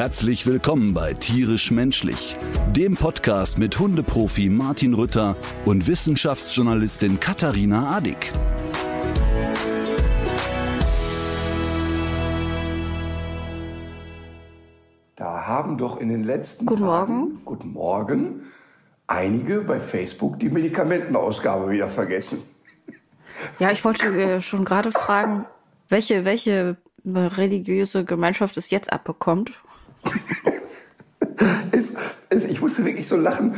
Herzlich willkommen bei Tierisch Menschlich, dem Podcast mit Hundeprofi Martin Rütter und Wissenschaftsjournalistin Katharina Adick. Da haben doch in den letzten Guten Tagen, Morgen. guten Morgen, einige bei Facebook die Medikamentenausgabe wieder vergessen. Ja, ich wollte äh, schon gerade fragen, welche, welche religiöse Gemeinschaft es jetzt abbekommt. Es, es, ich musste wirklich so lachen.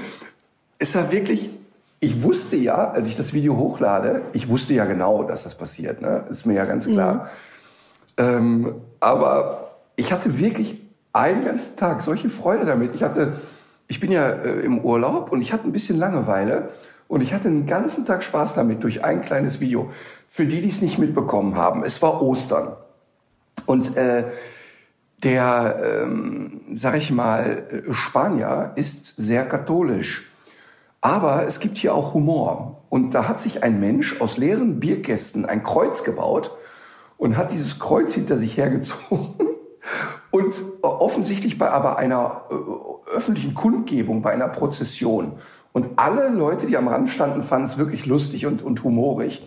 Es war wirklich, ich wusste ja, als ich das Video hochlade, ich wusste ja genau, dass das passiert. Ne? Ist mir ja ganz klar. Ähm, aber ich hatte wirklich einen ganzen Tag solche Freude damit. Ich hatte, ich bin ja äh, im Urlaub und ich hatte ein bisschen Langeweile und ich hatte einen ganzen Tag Spaß damit durch ein kleines Video. Für die, die es nicht mitbekommen haben, es war Ostern. Und äh, der, ähm, sag ich mal, äh, Spanier ist sehr katholisch. Aber es gibt hier auch Humor. Und da hat sich ein Mensch aus leeren Bierkästen ein Kreuz gebaut und hat dieses Kreuz hinter sich hergezogen. Und äh, offensichtlich bei aber einer äh, öffentlichen Kundgebung, bei einer Prozession. Und alle Leute, die am Rand standen, fanden es wirklich lustig und, und humorig.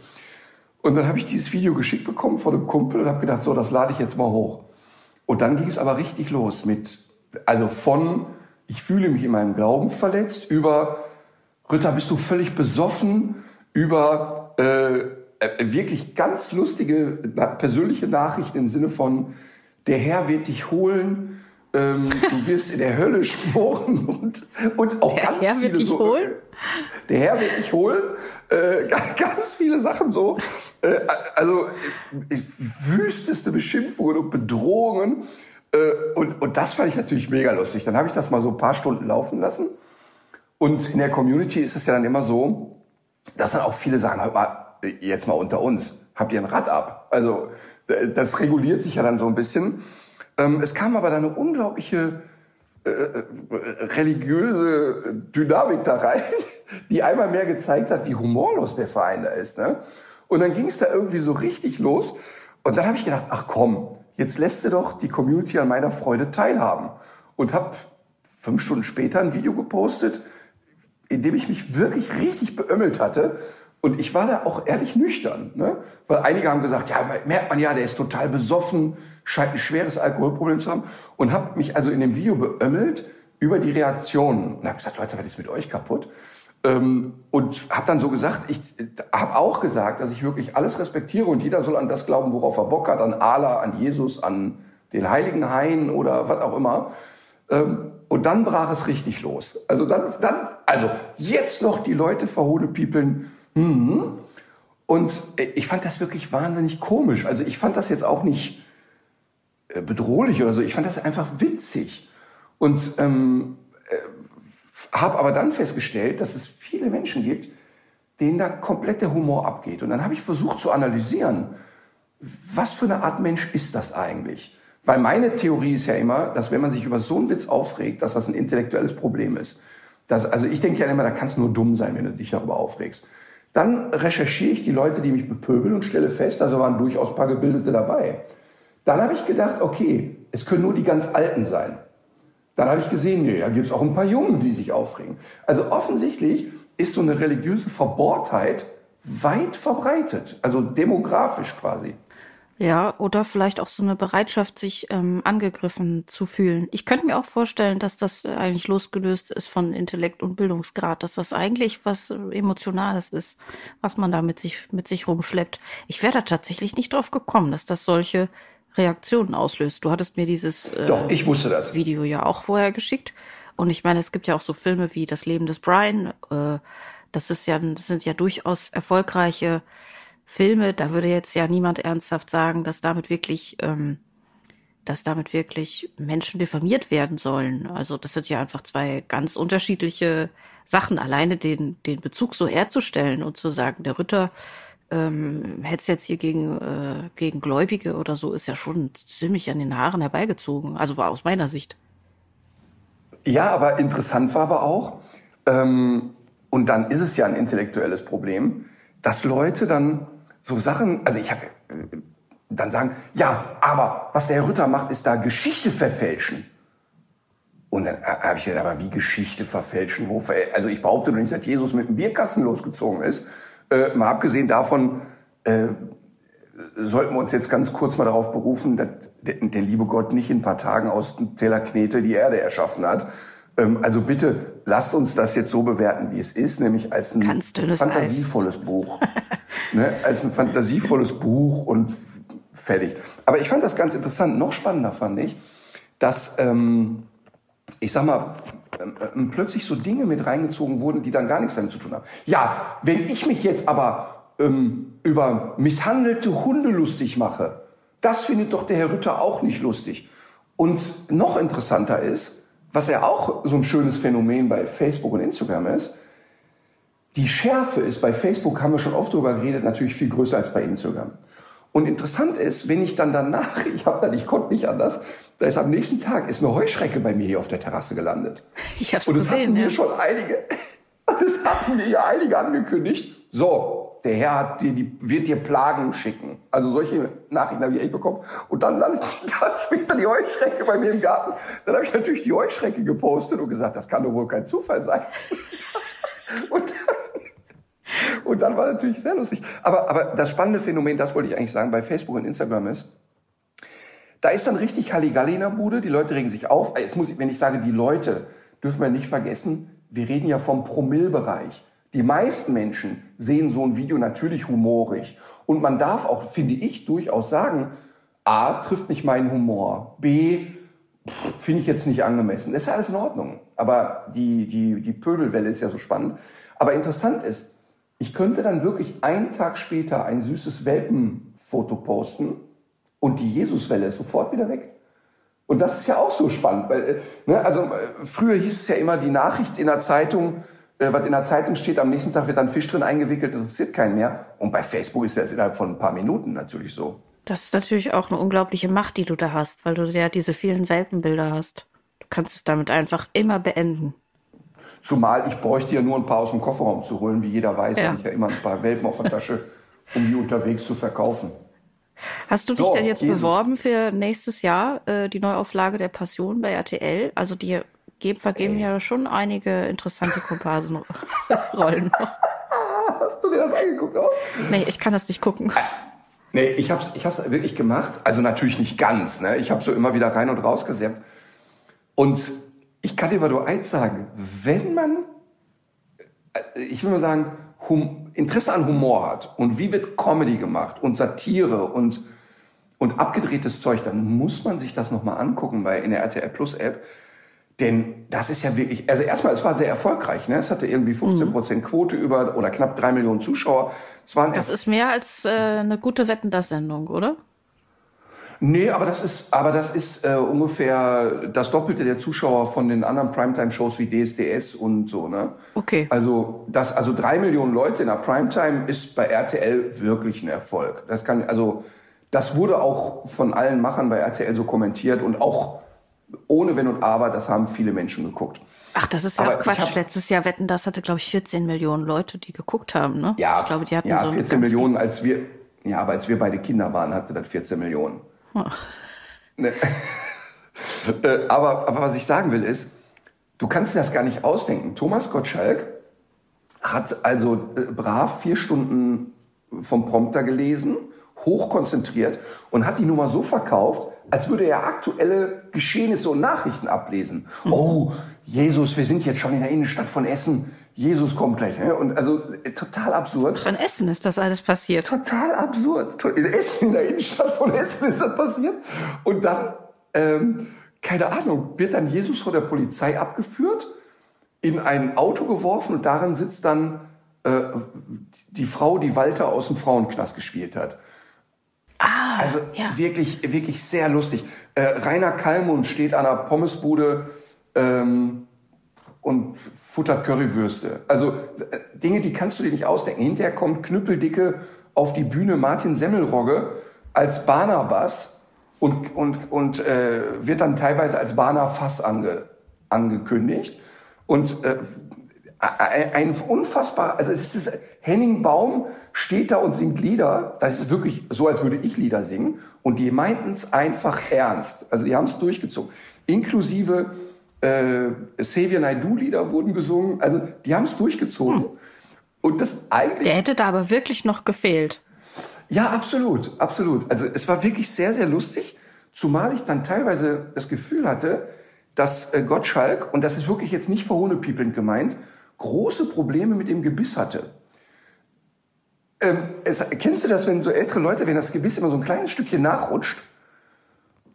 Und dann habe ich dieses Video geschickt bekommen von einem Kumpel und habe gedacht, so, das lade ich jetzt mal hoch. Und dann ging es aber richtig los mit, also von, ich fühle mich in meinem Glauben verletzt, über, Ritter, bist du völlig besoffen, über äh, äh, wirklich ganz lustige persönliche Nachrichten im Sinne von, der Herr wird dich holen, ähm, du wirst in der Hölle schmoren und, und auch Der ganz Herr wird viele dich so, holen? Der Herr wird dich holen. Äh, ganz, viele Sachen so. Äh, also äh, wüsteste Beschimpfungen und Bedrohungen. Äh, und, und das fand ich natürlich mega lustig. Dann habe ich das mal so ein paar Stunden laufen lassen. Und in der Community ist es ja dann immer so, dass dann auch viele sagen, hört mal, jetzt mal unter uns, habt ihr ein Rad ab? Also das reguliert sich ja dann so ein bisschen. Ähm, es kam aber dann eine unglaubliche äh, religiöse Dynamik da rein, die einmal mehr gezeigt hat, wie humorlos der Verein da ist. Ne? Und dann ging es da irgendwie so richtig los. Und dann habe ich gedacht, ach komm, jetzt lässt du doch die Community an meiner Freude teilhaben. Und habe fünf Stunden später ein Video gepostet, in dem ich mich wirklich richtig beömmelt hatte. Und ich war da auch ehrlich nüchtern, ne? weil einige haben gesagt, ja, merkt man ja, der ist total besoffen, scheint ein schweres Alkoholproblem zu haben. Und habe mich also in dem Video beömmelt über die Reaktionen. Und habe gesagt, Leute, was ist mit euch kaputt? Ähm, und habe dann so gesagt, ich habe auch gesagt, dass ich wirklich alles respektiere und jeder soll an das glauben, worauf er Bock hat, an Allah, an Jesus, an den Heiligen Hain oder was auch immer. Ähm, und dann brach es richtig los. Also dann, dann, also jetzt noch die Leute verhohnepiepeln. Mhm. Und äh, ich fand das wirklich wahnsinnig komisch. Also ich fand das jetzt auch nicht äh, bedrohlich oder so. Ich fand das einfach witzig. Und ähm, äh, habe aber dann festgestellt, dass es viele Menschen gibt, denen da komplett der Humor abgeht. Und dann habe ich versucht zu analysieren, was für eine Art Mensch ist das eigentlich? Weil meine Theorie ist ja immer, dass wenn man sich über so einen Witz aufregt, dass das ein intellektuelles Problem ist. Das, also ich denke ja immer, da kannst du nur dumm sein, wenn du dich darüber aufregst. Dann recherchiere ich die Leute, die mich bepöbeln und stelle fest, also waren durchaus ein paar Gebildete dabei. Dann habe ich gedacht, okay, es können nur die ganz Alten sein. Dann habe ich gesehen, nee, da gibt es auch ein paar Jungen, die sich aufregen. Also offensichtlich ist so eine religiöse Verbohrtheit weit verbreitet, also demografisch quasi. Ja, oder vielleicht auch so eine Bereitschaft, sich ähm, angegriffen zu fühlen. Ich könnte mir auch vorstellen, dass das äh, eigentlich losgelöst ist von Intellekt und Bildungsgrad, dass das eigentlich was äh, Emotionales ist, was man da mit sich, mit sich rumschleppt. Ich wäre da tatsächlich nicht drauf gekommen, dass das solche Reaktionen auslöst. Du hattest mir dieses äh, Doch, ich wusste das. Video ja auch vorher geschickt. Und ich meine, es gibt ja auch so Filme wie Das Leben des Brian. Äh, das ist ja, das sind ja durchaus erfolgreiche Filme. Da würde jetzt ja niemand ernsthaft sagen, dass damit wirklich, ähm, dass damit wirklich Menschen diffamiert werden sollen. Also das sind ja einfach zwei ganz unterschiedliche Sachen. Alleine den, den Bezug so herzustellen und zu sagen, der Ritter ähm, hetzt jetzt hier gegen, äh, gegen Gläubige oder so, ist ja schon ziemlich an den Haaren herbeigezogen. Also war aus meiner Sicht. Ja, aber interessant war aber auch, ähm, und dann ist es ja ein intellektuelles Problem, dass Leute dann so Sachen, also ich habe äh, dann sagen, ja, aber was der Herr Rütter macht, ist da Geschichte verfälschen. Und dann habe ich gesagt, aber wie Geschichte verfälschen? Wo also ich behaupte doch nicht, dass Jesus mit dem Bierkasten losgezogen ist. Äh, mal abgesehen davon, äh, sollten wir uns jetzt ganz kurz mal darauf berufen, dass der, der liebe Gott nicht in ein paar Tagen aus dem Teller Knete die Erde erschaffen hat. Ähm, also bitte lasst uns das jetzt so bewerten, wie es ist, nämlich als ein fantasievolles Eis. Buch. ne? Als ein fantasievolles Buch und fertig. Aber ich fand das ganz interessant. Noch spannender fand ich, dass, ähm, ich sag mal, ähm, plötzlich so Dinge mit reingezogen wurden, die dann gar nichts damit zu tun haben. Ja, wenn ich mich jetzt aber ähm, über misshandelte Hunde lustig mache, das findet doch der Herr Rütter auch nicht lustig. Und noch interessanter ist, was ja auch so ein schönes Phänomen bei Facebook und Instagram ist, die Schärfe ist bei Facebook, haben wir schon oft drüber geredet, natürlich viel größer als bei Instagram. Und interessant ist, wenn ich dann danach, ich habe dann, ich konnte nicht anders, da ist am nächsten Tag ist eine Heuschrecke bei mir hier auf der Terrasse gelandet. Ich habe es gesehen. Und das hatten mir schon einige, das hatten mir ja einige angekündigt. So, der Herr hat dir die, wird dir Plagen schicken. Also solche Nachrichten habe ich echt bekommen. Und dann landet dann später die Heuschrecke bei mir im Garten. Dann habe ich natürlich die Heuschrecke gepostet und gesagt, das kann doch wohl kein Zufall sein. und und dann war natürlich sehr lustig. Aber, aber das spannende Phänomen, das wollte ich eigentlich sagen, bei Facebook und Instagram ist, da ist dann richtig Halligalli in der Bude, die Leute regen sich auf. Jetzt muss ich, wenn ich sage die Leute, dürfen wir nicht vergessen, wir reden ja vom Promillbereich. Die meisten Menschen sehen so ein Video natürlich humorig. Und man darf auch, finde ich, durchaus sagen, A, trifft nicht meinen Humor. B, finde ich jetzt nicht angemessen. Das ist ja alles in Ordnung. Aber die, die, die Pöbelwelle ist ja so spannend. Aber interessant ist, ich könnte dann wirklich einen Tag später ein süßes Welpenfoto posten und die Jesuswelle ist sofort wieder weg. Und das ist ja auch so spannend. Weil, äh, ne, also äh, früher hieß es ja immer, die Nachricht in der Zeitung, äh, was in der Zeitung steht, am nächsten Tag wird dann Fisch drin eingewickelt, interessiert keinen mehr. Und bei Facebook ist das innerhalb von ein paar Minuten natürlich so. Das ist natürlich auch eine unglaubliche Macht, die du da hast, weil du ja diese vielen Welpenbilder hast. Du kannst es damit einfach immer beenden. Zumal ich bräuchte ja nur ein paar aus dem Kofferraum zu holen. Wie jeder weiß, ja. habe ich ja immer ein paar Welpen auf der Tasche, um die unterwegs zu verkaufen. Hast du dich so, denn jetzt Jesus. beworben für nächstes Jahr äh, die Neuauflage der Passion bei RTL? Also die geben, vergeben Ey. ja schon einige interessante Komparsenrollen noch. Hast du dir das angeguckt auch? Nee, ich kann das nicht gucken. Nee, ich hab's, ich hab's wirklich gemacht. Also natürlich nicht ganz. Ne? Ich habe so immer wieder rein und raus gesappt. Und ich kann dir aber nur eins sagen, wenn man, äh, ich will mal sagen, hum, Interesse an Humor hat und wie wird Comedy gemacht und Satire und, und abgedrehtes Zeug, dann muss man sich das nochmal angucken bei, in der RTL Plus App. Denn das ist ja wirklich, also erstmal, es war sehr erfolgreich. Ne? Es hatte irgendwie 15 Prozent Quote über oder knapp drei Millionen Zuschauer. Es waren das ist mehr als äh, eine gute Wetten, das Sendung, oder? Nee, aber das ist, aber das ist äh, ungefähr das Doppelte der Zuschauer von den anderen Primetime-Shows wie DSDS und so, ne? Okay. Also, das, also drei Millionen Leute in der Primetime ist bei RTL wirklich ein Erfolg. Das kann, also, das wurde auch von allen Machern bei RTL so kommentiert und auch ohne Wenn und Aber, das haben viele Menschen geguckt. Ach, das ist ja aber auch Quatsch. Hab, Letztes Jahr Wetten, das hatte, glaube ich, 14 Millionen Leute, die geguckt haben, ne? Ja, ich glaube, die hatten ja, so 14 Millionen, als wir, ja, aber als wir beide Kinder waren, hatte das 14 Millionen. Ne. Äh, aber, aber was ich sagen will ist, du kannst dir das gar nicht ausdenken. Thomas Gottschalk hat also äh, brav vier Stunden vom Prompter gelesen, hochkonzentriert und hat die Nummer so verkauft, als würde er aktuelle Geschehnisse und Nachrichten ablesen. Mhm. Oh, Jesus, wir sind jetzt schon in der Innenstadt von Essen. Jesus kommt gleich. Ne? Und also äh, total absurd. Von Essen ist das alles passiert. Total absurd. In Essen, in der Innenstadt von Essen ist das passiert. Und dann, ähm, keine Ahnung, wird dann Jesus von der Polizei abgeführt, in ein Auto geworfen und darin sitzt dann äh, die Frau, die Walter aus dem Frauenknast gespielt hat. Ah, also ja. wirklich, wirklich sehr lustig. Äh, Rainer Kallmund steht an der Pommesbude. Ähm, und futtert Currywürste. Also äh, Dinge, die kannst du dir nicht ausdenken. Hinterher kommt knüppeldicke auf die Bühne Martin Semmelrogge als Barnabas und, und, und äh, wird dann teilweise als Barnabas ange, angekündigt. Und äh, ein unfassbar, also es ist, Henning Baum steht da und singt Lieder, das ist wirklich so, als würde ich Lieder singen. Und die meinten es einfach ernst. Also die haben es durchgezogen. Inklusive äh, Xavier Naidoo-Lieder wurden gesungen. Also die haben es durchgezogen. Hm. Und das eigentlich. Der hätte da aber wirklich noch gefehlt. Ja, absolut, absolut. Also es war wirklich sehr, sehr lustig, zumal ich dann teilweise das Gefühl hatte, dass äh, Gottschalk, und das ist wirklich jetzt nicht verhohnepiepelnd gemeint, große Probleme mit dem Gebiss hatte. Ähm, es, kennst du das, wenn so ältere Leute, wenn das Gebiss immer so ein kleines Stückchen nachrutscht?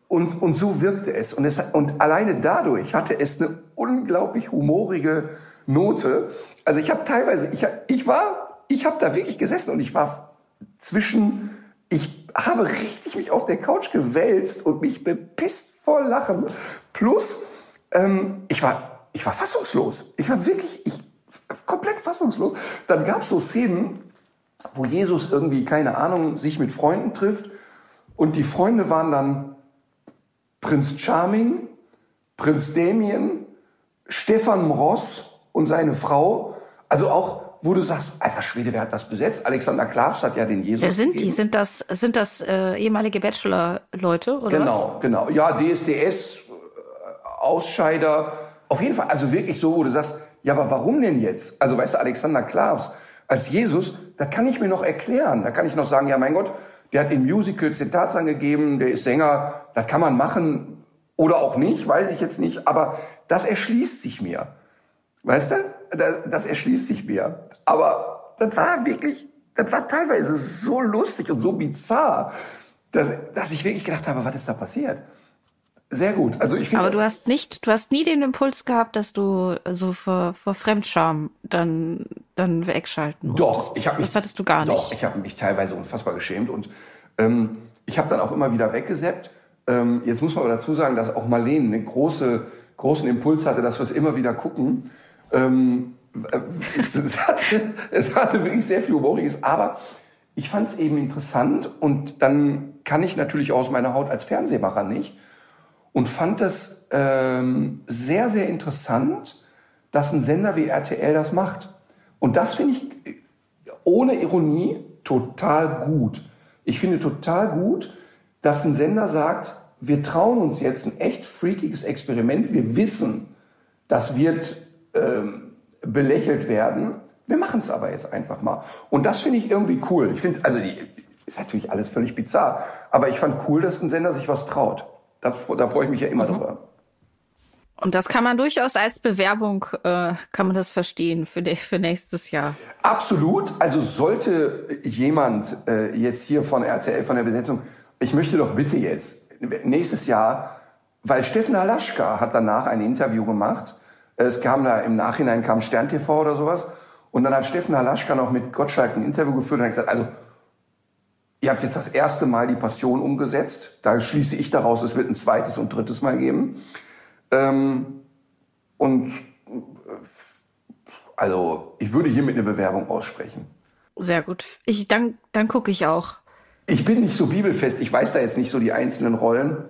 Und, und so wirkte es. Und, es. und alleine dadurch hatte es eine unglaublich humorige Note. Also ich habe teilweise, ich, ich war, ich habe da wirklich gesessen und ich war zwischen, ich habe richtig mich auf der Couch gewälzt und mich bepisst vor Lachen. Plus, ähm, ich war, ich war fassungslos. Ich war wirklich, ich komplett fassungslos. Dann gab es so Szenen, wo Jesus irgendwie, keine Ahnung, sich mit Freunden trifft und die Freunde waren dann Prinz Charming, Prinz Damien, Stefan Mross und seine Frau. Also auch, wo du sagst, alter Schwede, wer hat das besetzt? Alexander Klavs hat ja den Jesus. Wer sind gegeben. die? Sind das, sind das äh, ehemalige Bachelor-Leute oder Genau, was? genau. Ja, DSDS, äh, Ausscheider. Auf jeden Fall, also wirklich so, wo du sagst, ja, aber warum denn jetzt? Also weißt du, Alexander Klavs als Jesus, da kann ich mir noch erklären. Da kann ich noch sagen, ja, mein Gott, der hat in Musicals den Tarzan gegeben, der ist Sänger, das kann man machen oder auch nicht, weiß ich jetzt nicht, aber das erschließt sich mir. Weißt du? Das erschließt sich mir. Aber das war wirklich, das war teilweise so lustig und so bizarr, dass, dass ich wirklich gedacht habe, was ist da passiert? Sehr gut. Also ich finde. Aber du hast nicht, du hast nie den Impuls gehabt, dass du so vor, vor Fremdscham dann dann wegschalten musstest. Doch, ich habe mich. Das hattest du gar nicht. Doch, ich habe mich teilweise unfassbar geschämt und ähm, ich habe dann auch immer wieder weggeseppt. Ähm, jetzt muss man aber dazu sagen, dass auch Marlene einen große, großen Impuls hatte, dass wir es immer wieder gucken. Ähm, es, es, hatte, es hatte wirklich sehr viel Humoriges, aber ich fand es eben interessant und dann kann ich natürlich aus meiner Haut als Fernsehmacher nicht und fand es ähm, sehr, sehr interessant, dass ein Sender wie RTL das macht. Und das finde ich ohne Ironie total gut. Ich finde total gut, dass ein Sender sagt, wir trauen uns jetzt ein echt freakiges Experiment. Wir wissen, das wird ähm, belächelt werden. Wir machen es aber jetzt einfach mal. Und das finde ich irgendwie cool. Ich finde, also die, ist natürlich alles völlig bizarr, aber ich fand cool, dass ein Sender sich was traut. Das, da freue ich mich ja immer mhm. drüber. Und das kann man durchaus als Bewerbung, äh, kann man das verstehen für, de, für nächstes Jahr. Absolut. Also sollte jemand äh, jetzt hier von RTL, von der Besetzung, ich möchte doch bitte jetzt nächstes Jahr, weil Steffen Halaschka hat danach ein Interview gemacht. Es kam da im Nachhinein kam Stern TV oder sowas. Und dann hat Steffen Halaschka noch mit Gottschalk ein Interview geführt und hat gesagt, also Ihr habt jetzt das erste Mal die Passion umgesetzt. Da schließe ich daraus, es wird ein zweites und drittes Mal geben. Ähm, und also ich würde hiermit eine Bewerbung aussprechen. Sehr gut. Ich, dann dann gucke ich auch. Ich bin nicht so bibelfest. Ich weiß da jetzt nicht so die einzelnen Rollen.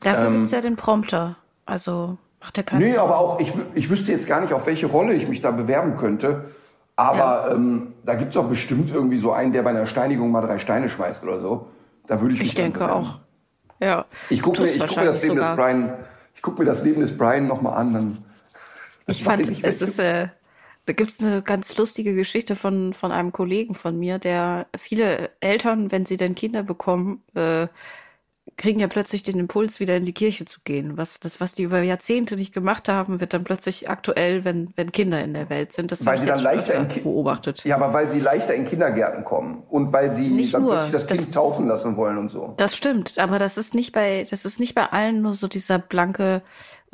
Dafür ähm, gibt es ja den Prompter. Also macht er keine Nee, Sorgen. aber auch, ich, ich wüsste jetzt gar nicht, auf welche Rolle ich mich da bewerben könnte. Aber ja. ähm, da gibt es auch bestimmt irgendwie so einen, der bei einer Steinigung mal drei Steine schmeißt oder so. Da würde ich mich Ich denke auch. Ja. Ich gucke mir, guck mir das Leben sogar. des Brian, ich gucke mir das Leben des Brian nochmal an. Dann, ich fand, es ist, äh, da gibt's eine ganz lustige Geschichte von, von einem Kollegen von mir, der viele Eltern, wenn sie denn Kinder bekommen, äh, kriegen ja plötzlich den Impuls, wieder in die Kirche zu gehen. Was, das, was die über Jahrzehnte nicht gemacht haben, wird dann plötzlich aktuell, wenn, wenn Kinder in der Welt sind. Das weil sie dann leichter in beobachtet. Ja, aber weil sie leichter in Kindergärten kommen und weil sie nicht dann nur, plötzlich das Kind das, taufen lassen wollen und so. Das stimmt, aber das ist nicht bei, das ist nicht bei allen nur so dieser blanke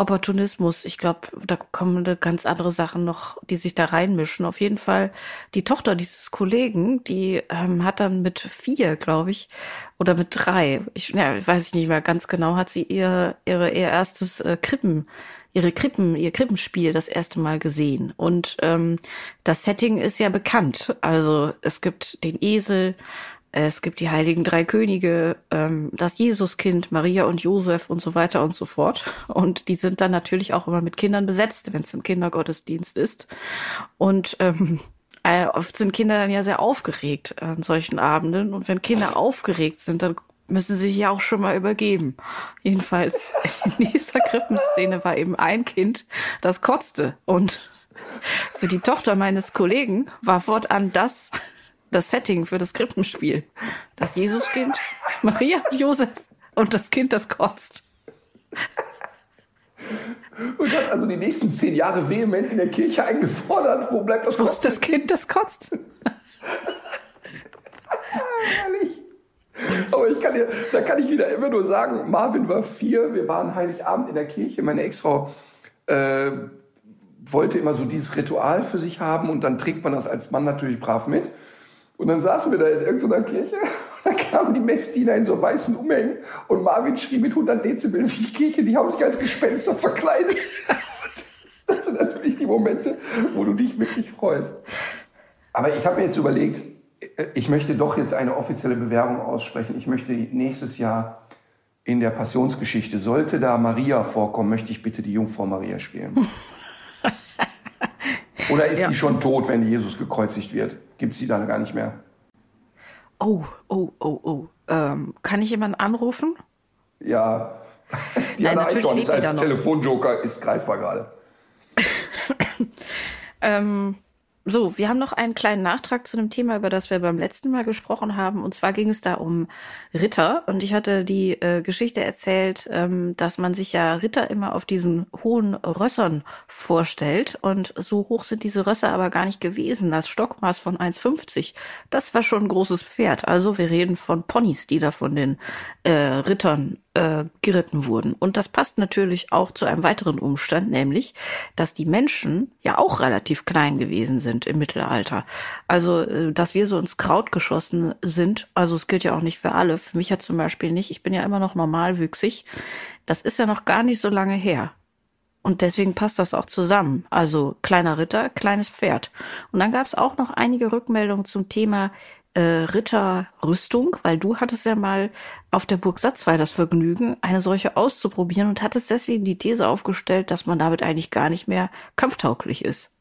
Opportunismus. Ich glaube, da kommen ganz andere Sachen noch, die sich da reinmischen. Auf jeden Fall die Tochter dieses Kollegen, die ähm, hat dann mit vier, glaube ich, oder mit drei, ich ja, weiß ich nicht mehr ganz genau, hat sie ihr ihre ihr erstes äh, Krippen ihre Krippen, ihr Krippenspiel das erste Mal gesehen. Und ähm, das Setting ist ja bekannt. Also es gibt den Esel, es gibt die heiligen drei Könige, ähm, das Jesuskind, Maria und Josef und so weiter und so fort. Und die sind dann natürlich auch immer mit Kindern besetzt, wenn es im Kindergottesdienst ist. Und ähm, äh, oft sind Kinder dann ja sehr aufgeregt an solchen Abenden. Und wenn Kinder aufgeregt sind, dann müssen sie sich ja auch schon mal übergeben. Jedenfalls in dieser Krippenszene war eben ein Kind, das kotzte. Und für die Tochter meines Kollegen war fortan das das Setting für das Krippenspiel. Das Jesuskind, Maria und Josef und das Kind, das kotzt. Und hat also die nächsten zehn Jahre vehement in der Kirche eingefordert, wo bleibt das Wo ist das Kind, das kotzt? Herrlich. Aber ich kann dir, da kann ich wieder immer nur sagen, Marvin war vier, wir waren Heiligabend in der Kirche, meine Ex-Frau äh, wollte immer so dieses Ritual für sich haben und dann trägt man das als Mann natürlich brav mit. Und dann saßen wir da in irgendeiner Kirche, da kamen die Messdiener in so weißen Umhängen und Marvin schrie mit 100 Dezibel wie die Kirche, die haben sich als Gespenster verkleidet. Das sind natürlich die Momente, wo du dich wirklich freust. Aber ich habe mir jetzt überlegt, ich möchte doch jetzt eine offizielle Bewerbung aussprechen. Ich möchte nächstes Jahr in der Passionsgeschichte, sollte da Maria vorkommen, möchte ich bitte die Jungfrau Maria spielen. Oder ist ja. die schon tot, wenn Jesus gekreuzigt wird? Gibt es die dann gar nicht mehr? Oh, oh, oh, oh. Ähm, kann ich jemanden anrufen? Ja. Die Nein, natürlich Icons lebt als Telefonjoker ist greifbar gerade. ähm, so, wir haben noch einen kleinen Nachtrag zu dem Thema, über das wir beim letzten Mal gesprochen haben. Und zwar ging es da um Ritter. Und ich hatte die äh, Geschichte erzählt, ähm, dass man sich ja Ritter immer auf diesen hohen Rössern vorstellt. Und so hoch sind diese Rösser aber gar nicht gewesen. Das Stockmaß von 1,50, das war schon ein großes Pferd. Also wir reden von Ponys, die da von den äh, Rittern äh, geritten wurden. Und das passt natürlich auch zu einem weiteren Umstand, nämlich, dass die Menschen ja auch relativ klein gewesen sind im Mittelalter. Also, äh, dass wir so ins Kraut geschossen sind, also es gilt ja auch nicht für alle. Für mich ja zum Beispiel nicht. Ich bin ja immer noch normalwüchsig. Das ist ja noch gar nicht so lange her. Und deswegen passt das auch zusammen. Also kleiner Ritter, kleines Pferd. Und dann gab es auch noch einige Rückmeldungen zum Thema äh, Ritterrüstung, weil du hattest ja mal auf der Burg Satzwey das Vergnügen, eine solche auszuprobieren und hattest deswegen die These aufgestellt, dass man damit eigentlich gar nicht mehr kampftauglich ist.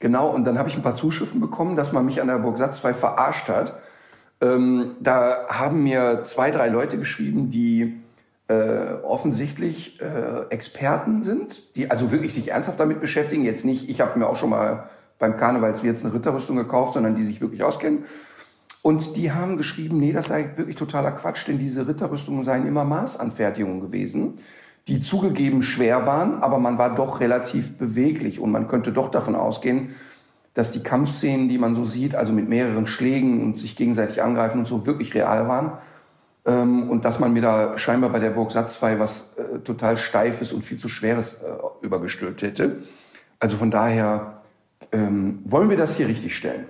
Genau, und dann habe ich ein paar Zuschriften bekommen, dass man mich an der Burg Satzwey verarscht hat. Ähm, da haben mir zwei, drei Leute geschrieben, die äh, offensichtlich äh, Experten sind, die also wirklich sich ernsthaft damit beschäftigen. Jetzt nicht, ich habe mir auch schon mal beim Karnevalswirt eine Ritterrüstung gekauft, sondern die sich wirklich auskennen. Und die haben geschrieben, nee, das sei wirklich totaler Quatsch, denn diese Ritterrüstungen seien immer Maßanfertigungen gewesen, die zugegeben schwer waren, aber man war doch relativ beweglich und man könnte doch davon ausgehen, dass die Kampfszenen, die man so sieht, also mit mehreren Schlägen und sich gegenseitig angreifen und so, wirklich real waren. Ähm, und dass man mir da scheinbar bei der Burg Satzfei was äh, total Steifes und viel zu Schweres äh, übergestülpt hätte. Also von daher ähm, wollen wir das hier richtig stellen.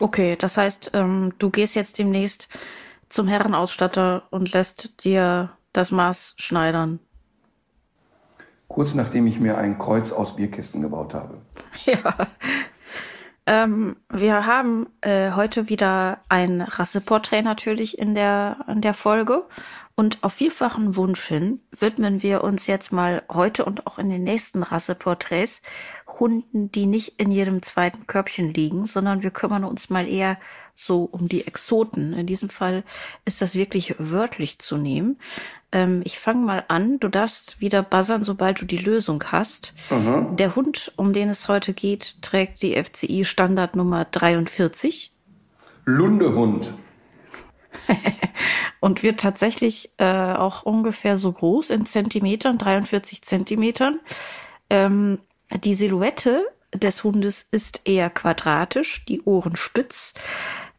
Okay, das heißt, ähm, du gehst jetzt demnächst zum Herrenausstatter und lässt dir das Maß schneidern. Kurz nachdem ich mir ein Kreuz aus Bierkisten gebaut habe. Ja. Ähm, wir haben äh, heute wieder ein Rasseporträt natürlich in der, in der Folge. Und auf vielfachen Wunsch hin widmen wir uns jetzt mal heute und auch in den nächsten Rasseporträts Hunden, die nicht in jedem zweiten Körbchen liegen, sondern wir kümmern uns mal eher so um die Exoten. In diesem Fall ist das wirklich wörtlich zu nehmen. Ähm, ich fange mal an. Du darfst wieder buzzern, sobald du die Lösung hast. Mhm. Der Hund, um den es heute geht, trägt die FCI Standardnummer 43. Lundehund. und wird tatsächlich äh, auch ungefähr so groß in Zentimetern, 43 Zentimetern. Ähm, die Silhouette des Hundes ist eher quadratisch, die Ohren spitz.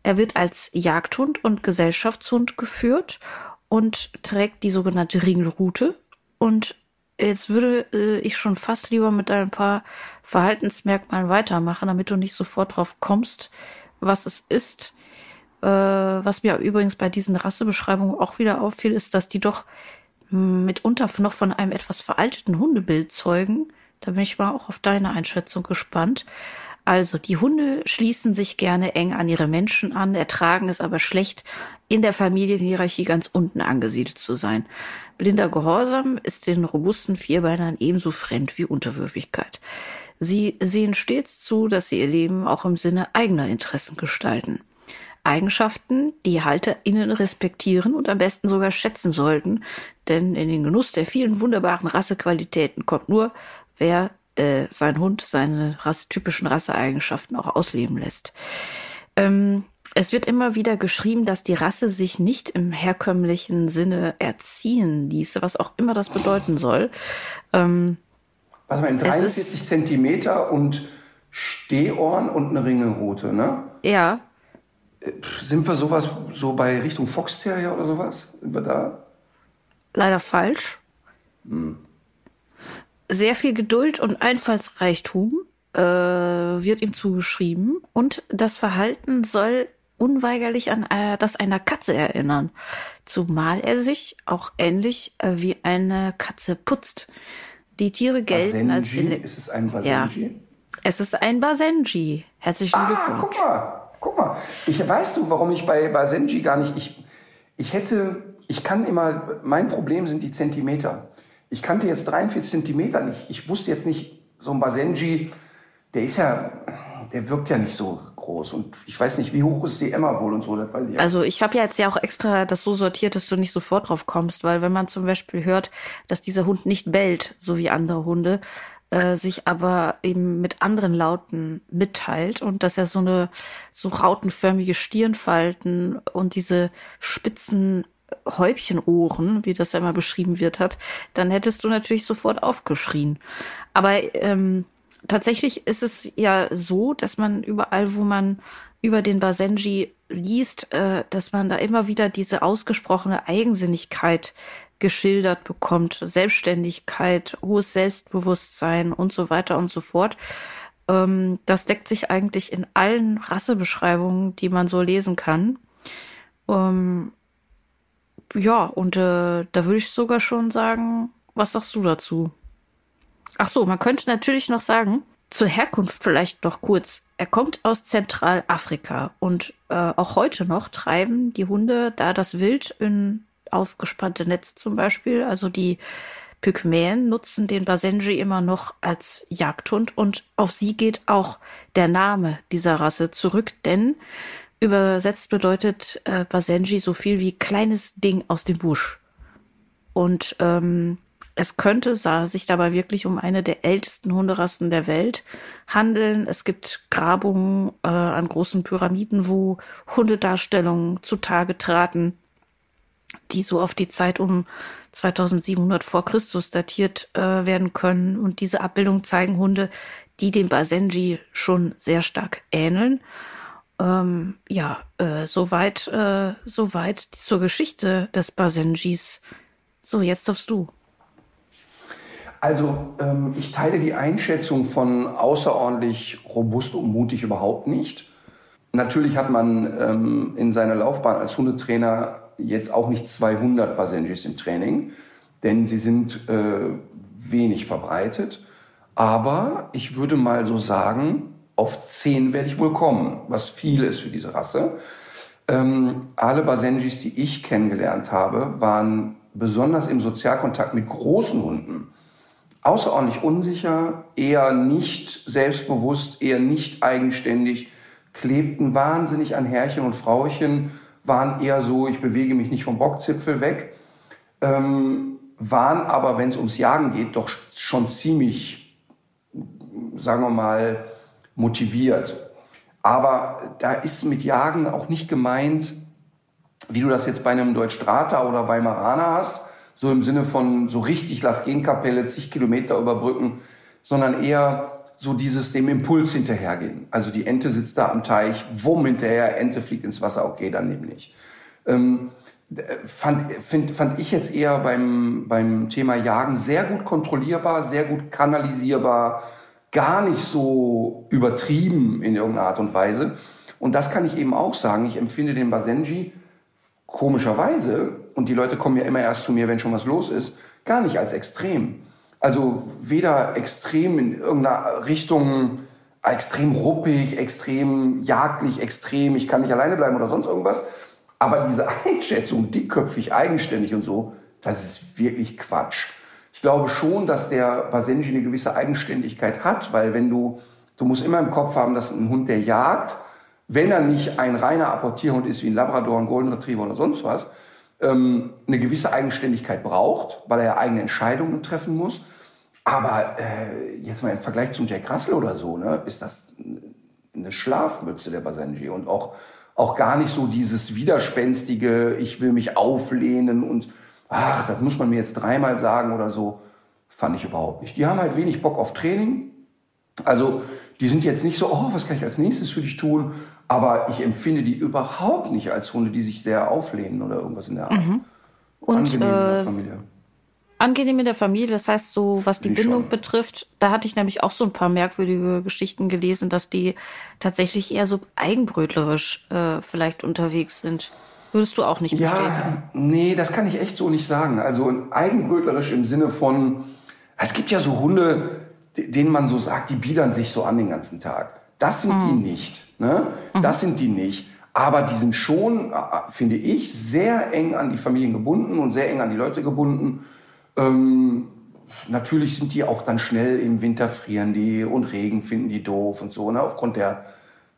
Er wird als Jagdhund und Gesellschaftshund geführt und trägt die sogenannte Ringelrute. Und jetzt würde äh, ich schon fast lieber mit ein paar Verhaltensmerkmalen weitermachen, damit du nicht sofort drauf kommst, was es ist. Äh, was mir übrigens bei diesen Rassebeschreibungen auch wieder auffiel, ist, dass die doch mitunter noch von einem etwas veralteten Hundebild zeugen. Da bin ich mal auch auf deine Einschätzung gespannt. Also, die Hunde schließen sich gerne eng an ihre Menschen an, ertragen es aber schlecht, in der Familienhierarchie ganz unten angesiedelt zu sein. Blinder Gehorsam ist den robusten Vierbeinern ebenso fremd wie Unterwürfigkeit. Sie sehen stets zu, dass sie ihr Leben auch im Sinne eigener Interessen gestalten. Eigenschaften, die HalterInnen respektieren und am besten sogar schätzen sollten, denn in den Genuss der vielen wunderbaren Rassequalitäten kommt nur, wer äh, sein Hund seine Rasse, typischen Rasseeigenschaften auch ausleben lässt. Ähm, es wird immer wieder geschrieben, dass die Rasse sich nicht im herkömmlichen Sinne erziehen ließe, was auch immer das bedeuten soll. Ähm, was mal, 43 Zentimeter und Stehohren und eine Ringelrute, ne? Ja, sind wir sowas so bei Richtung Fox-Terrier oder sowas? Sind wir da? Leider falsch. Hm. Sehr viel Geduld und Einfallsreichtum äh, wird ihm zugeschrieben und das Verhalten soll unweigerlich an äh, das einer Katze erinnern, zumal er sich auch ähnlich äh, wie eine Katze putzt. Die Tiere gelten Basenji? als Ele ist es ein Basenji? Ja, es ist ein Basenji. Herzlichen ah, Glückwunsch. Guck mal. Guck mal, ich weißt du, warum ich bei Basenji gar nicht, ich, ich hätte, ich kann immer, mein Problem sind die Zentimeter. Ich kannte jetzt 43 Zentimeter nicht. Ich wusste jetzt nicht, so ein Basenji, der ist ja, der wirkt ja nicht so groß. Und ich weiß nicht, wie hoch ist die Emma wohl und so. Das weiß ich also ich habe ja jetzt ja auch extra das so sortiert, dass du nicht sofort drauf kommst, weil wenn man zum Beispiel hört, dass dieser Hund nicht bellt, so wie andere Hunde, äh, sich aber eben mit anderen Lauten mitteilt und dass er so eine so rautenförmige Stirnfalten und diese spitzen Häubchenohren, wie das ja immer beschrieben wird, hat, dann hättest du natürlich sofort aufgeschrien. Aber ähm, tatsächlich ist es ja so, dass man überall, wo man über den Basenji liest, äh, dass man da immer wieder diese ausgesprochene Eigensinnigkeit geschildert bekommt. Selbstständigkeit, hohes Selbstbewusstsein und so weiter und so fort. Ähm, das deckt sich eigentlich in allen Rassebeschreibungen, die man so lesen kann. Ähm, ja, und äh, da würde ich sogar schon sagen, was sagst du dazu? Ach so, man könnte natürlich noch sagen, zur Herkunft vielleicht noch kurz. Er kommt aus Zentralafrika und äh, auch heute noch treiben die Hunde da das Wild in aufgespannte Netze zum Beispiel. Also die Pygmäen nutzen den Basenji immer noch als Jagdhund und auf sie geht auch der Name dieser Rasse zurück, denn übersetzt bedeutet äh, Basenji so viel wie kleines Ding aus dem Busch. Und ähm, es könnte sich dabei wirklich um eine der ältesten Hunderassen der Welt handeln. Es gibt Grabungen äh, an großen Pyramiden, wo Hundedarstellungen zutage traten die so auf die Zeit um 2700 vor Christus datiert äh, werden können. Und diese Abbildungen zeigen Hunde, die dem Basenji schon sehr stark ähneln. Ähm, ja, äh, soweit, äh, soweit zur Geschichte des Basenjis. So, jetzt darfst du. Also, ähm, ich teile die Einschätzung von außerordentlich robust und mutig überhaupt nicht. Natürlich hat man ähm, in seiner Laufbahn als Hundetrainer jetzt auch nicht 200 Basenjis im Training, denn sie sind äh, wenig verbreitet. Aber ich würde mal so sagen, auf 10 werde ich wohl kommen, was viel ist für diese Rasse. Ähm, alle Basenjis, die ich kennengelernt habe, waren besonders im Sozialkontakt mit großen Hunden außerordentlich unsicher, eher nicht selbstbewusst, eher nicht eigenständig, klebten wahnsinnig an Herrchen und Frauchen waren eher so, ich bewege mich nicht vom Bockzipfel weg, ähm, waren aber, wenn es ums Jagen geht, doch schon ziemlich, sagen wir mal, motiviert. Aber da ist mit Jagen auch nicht gemeint, wie du das jetzt bei einem Deutschstrater oder Weimaraner hast, so im Sinne von so richtig Lass gehen Kapelle, zig Kilometer überbrücken, sondern eher so dieses dem Impuls hinterhergehen. Also die Ente sitzt da am Teich, wumm hinterher, Ente fliegt ins Wasser, okay, dann eben nicht. Ähm, fand, find, fand ich jetzt eher beim, beim Thema Jagen sehr gut kontrollierbar, sehr gut kanalisierbar, gar nicht so übertrieben in irgendeiner Art und Weise. Und das kann ich eben auch sagen. Ich empfinde den Basenji komischerweise, und die Leute kommen ja immer erst zu mir, wenn schon was los ist, gar nicht als extrem. Also weder extrem in irgendeiner Richtung, extrem ruppig, extrem jagdlich, extrem, ich kann nicht alleine bleiben oder sonst irgendwas. Aber diese Einschätzung, dickköpfig, eigenständig und so, das ist wirklich Quatsch. Ich glaube schon, dass der Basenji eine gewisse Eigenständigkeit hat, weil wenn du, du musst immer im Kopf haben, dass ein Hund, der jagt, wenn er nicht ein reiner Apportierhund ist wie ein Labrador, ein Golden Retriever oder sonst was, ähm, eine gewisse Eigenständigkeit braucht, weil er ja eigene Entscheidungen treffen muss. Aber äh, jetzt mal im Vergleich zum Jack Russell oder so, ne, ist das eine Schlafmütze der Basenji und auch, auch gar nicht so dieses widerspenstige, ich will mich auflehnen und ach, das muss man mir jetzt dreimal sagen oder so, fand ich überhaupt nicht. Die haben halt wenig Bock auf Training. Also die sind jetzt nicht so, oh, was kann ich als nächstes für dich tun? Aber ich empfinde die überhaupt nicht als Hunde, die sich sehr auflehnen oder irgendwas in der Art. Mhm. Und Angenehm äh, in der Familie. Angenehm in der Familie, das heißt so, was die Bindung schon. betrifft, da hatte ich nämlich auch so ein paar merkwürdige Geschichten gelesen, dass die tatsächlich eher so eigenbrötlerisch äh, vielleicht unterwegs sind. Würdest du auch nicht bestätigen? Ja, nee, das kann ich echt so nicht sagen. Also eigenbrötlerisch im Sinne von, es gibt ja so Hunde, denen man so sagt, die biedern sich so an den ganzen Tag. Das sind mhm. die nicht. Ne? Mhm. Das sind die nicht. Aber die sind schon, äh, äh, finde ich, sehr eng an die Familien gebunden und sehr eng an die Leute gebunden. Ähm, natürlich sind die auch dann schnell im Winter frieren die und Regen finden die doof und so, ne? aufgrund der,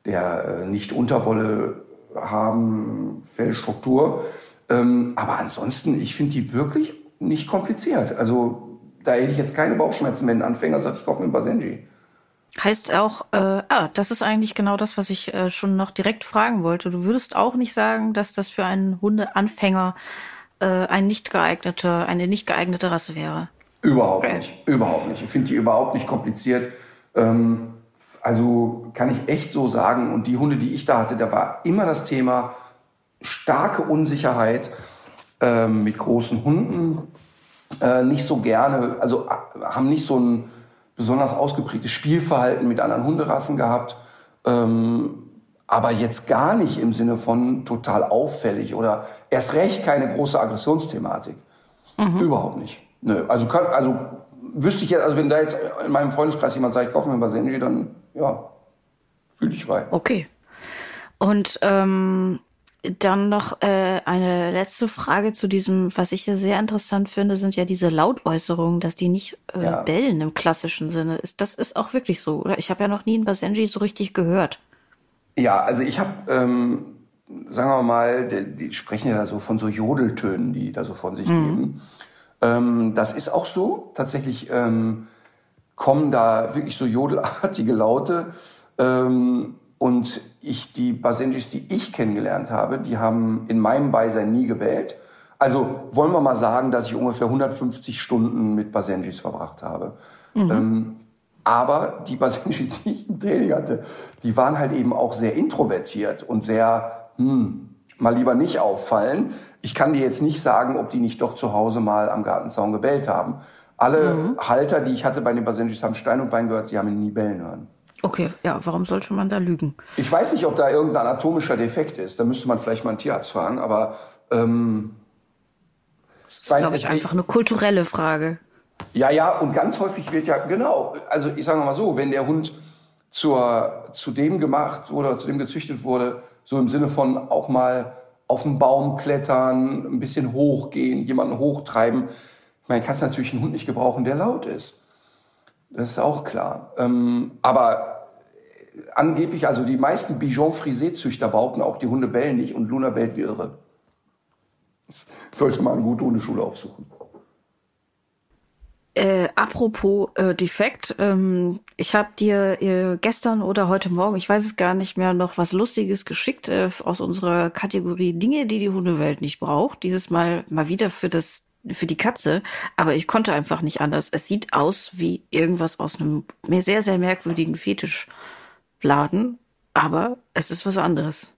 der äh, nicht Unterwolle haben, Fellstruktur. Ähm, aber ansonsten, ich finde die wirklich nicht kompliziert. Also da hätte ich jetzt keine Bauchschmerzen, wenn ein Anfänger sagt, ich kaufe mir einen Basenji. Heißt auch, äh, ah, das ist eigentlich genau das, was ich äh, schon noch direkt fragen wollte. Du würdest auch nicht sagen, dass das für einen Hundeanfänger äh, ein nicht geeigneter, eine nicht geeignete Rasse wäre. Überhaupt okay. nicht. Überhaupt nicht. Ich finde die überhaupt nicht kompliziert. Ähm, also kann ich echt so sagen. Und die Hunde, die ich da hatte, da war immer das Thema starke Unsicherheit ähm, mit großen Hunden. Äh, nicht so gerne, also äh, haben nicht so ein besonders ausgeprägtes Spielverhalten mit anderen Hunderassen gehabt. Ähm, aber jetzt gar nicht im Sinne von total auffällig oder erst recht keine große Aggressionsthematik. Mhm. Überhaupt nicht. Nö, also, kann, also wüsste ich jetzt, also wenn da jetzt in meinem Freundeskreis jemand sagt, ich kaufe mir mal Senji, dann ja, fühl dich frei. Okay. Und ähm, dann noch äh, eine letzte Frage zu diesem, was ich ja sehr interessant finde, sind ja diese Lautäußerungen, dass die nicht äh, ja. bellen im klassischen Sinne. Ist das ist auch wirklich so, oder? Ich habe ja noch nie einen Basenji so richtig gehört. Ja, also ich habe, ähm, sagen wir mal, die, die, sprechen ja so von so Jodeltönen, die da so von sich mhm. geben. Ähm, das ist auch so. Tatsächlich ähm, kommen da wirklich so jodelartige Laute. Ähm, und ich, die Basenjis, die ich kennengelernt habe, die haben in meinem Beisein nie gewählt. Also wollen wir mal sagen, dass ich ungefähr 150 Stunden mit Basenjis verbracht habe. Mhm. Ähm, aber die Basenjis, die ich im Training hatte, die waren halt eben auch sehr introvertiert und sehr, hm, mal lieber nicht auffallen. Ich kann dir jetzt nicht sagen, ob die nicht doch zu Hause mal am Gartenzaun gebellt haben. Alle mhm. Halter, die ich hatte bei den Basenjis, haben Stein und Bein gehört, sie haben ihn nie bellen hören. Okay, ja, warum sollte man da lügen? Ich weiß nicht, ob da irgendein anatomischer Defekt ist. Da müsste man vielleicht mal einen Tierarzt fragen, aber ähm, das ist, glaube ich, einfach eine kulturelle Frage. Ja, ja, und ganz häufig wird ja, genau, also ich sage mal so, wenn der Hund zur, zu dem gemacht wurde, zu dem gezüchtet wurde, so im Sinne von auch mal auf den Baum klettern, ein bisschen hochgehen, jemanden hochtreiben. Ich meine, kannst natürlich einen Hund nicht gebrauchen, der laut ist. Das ist auch klar. Ähm, aber angeblich, also die meisten Bichon-Frisé-Züchter behaupten auch, die Hunde bellen nicht und Luna bellt wie irre. Das sollte man eine gute Hundeschule aufsuchen. Äh, apropos äh, Defekt, ähm, ich habe dir äh, gestern oder heute Morgen, ich weiß es gar nicht mehr, noch was Lustiges geschickt äh, aus unserer Kategorie Dinge, die die Hundewelt nicht braucht. Dieses Mal mal wieder für das für die Katze, aber ich konnte einfach nicht anders. Es sieht aus wie irgendwas aus einem mir sehr, sehr merkwürdigen Fetischladen, aber es ist was anderes.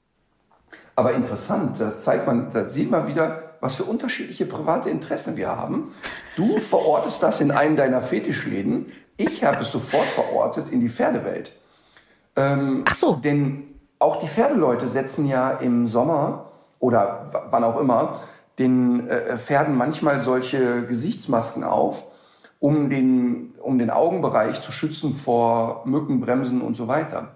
Aber interessant, da zeigt man, da sieht man wieder, was für unterschiedliche private Interessen wir haben. Du verortest das in einen deiner Fetischläden. Ich habe es sofort verortet in die Pferdewelt. Ähm, Ach so. Denn auch die Pferdeleute setzen ja im Sommer oder wann auch immer den äh, Pferden manchmal solche Gesichtsmasken auf, um den, um den Augenbereich zu schützen vor Mückenbremsen und so weiter.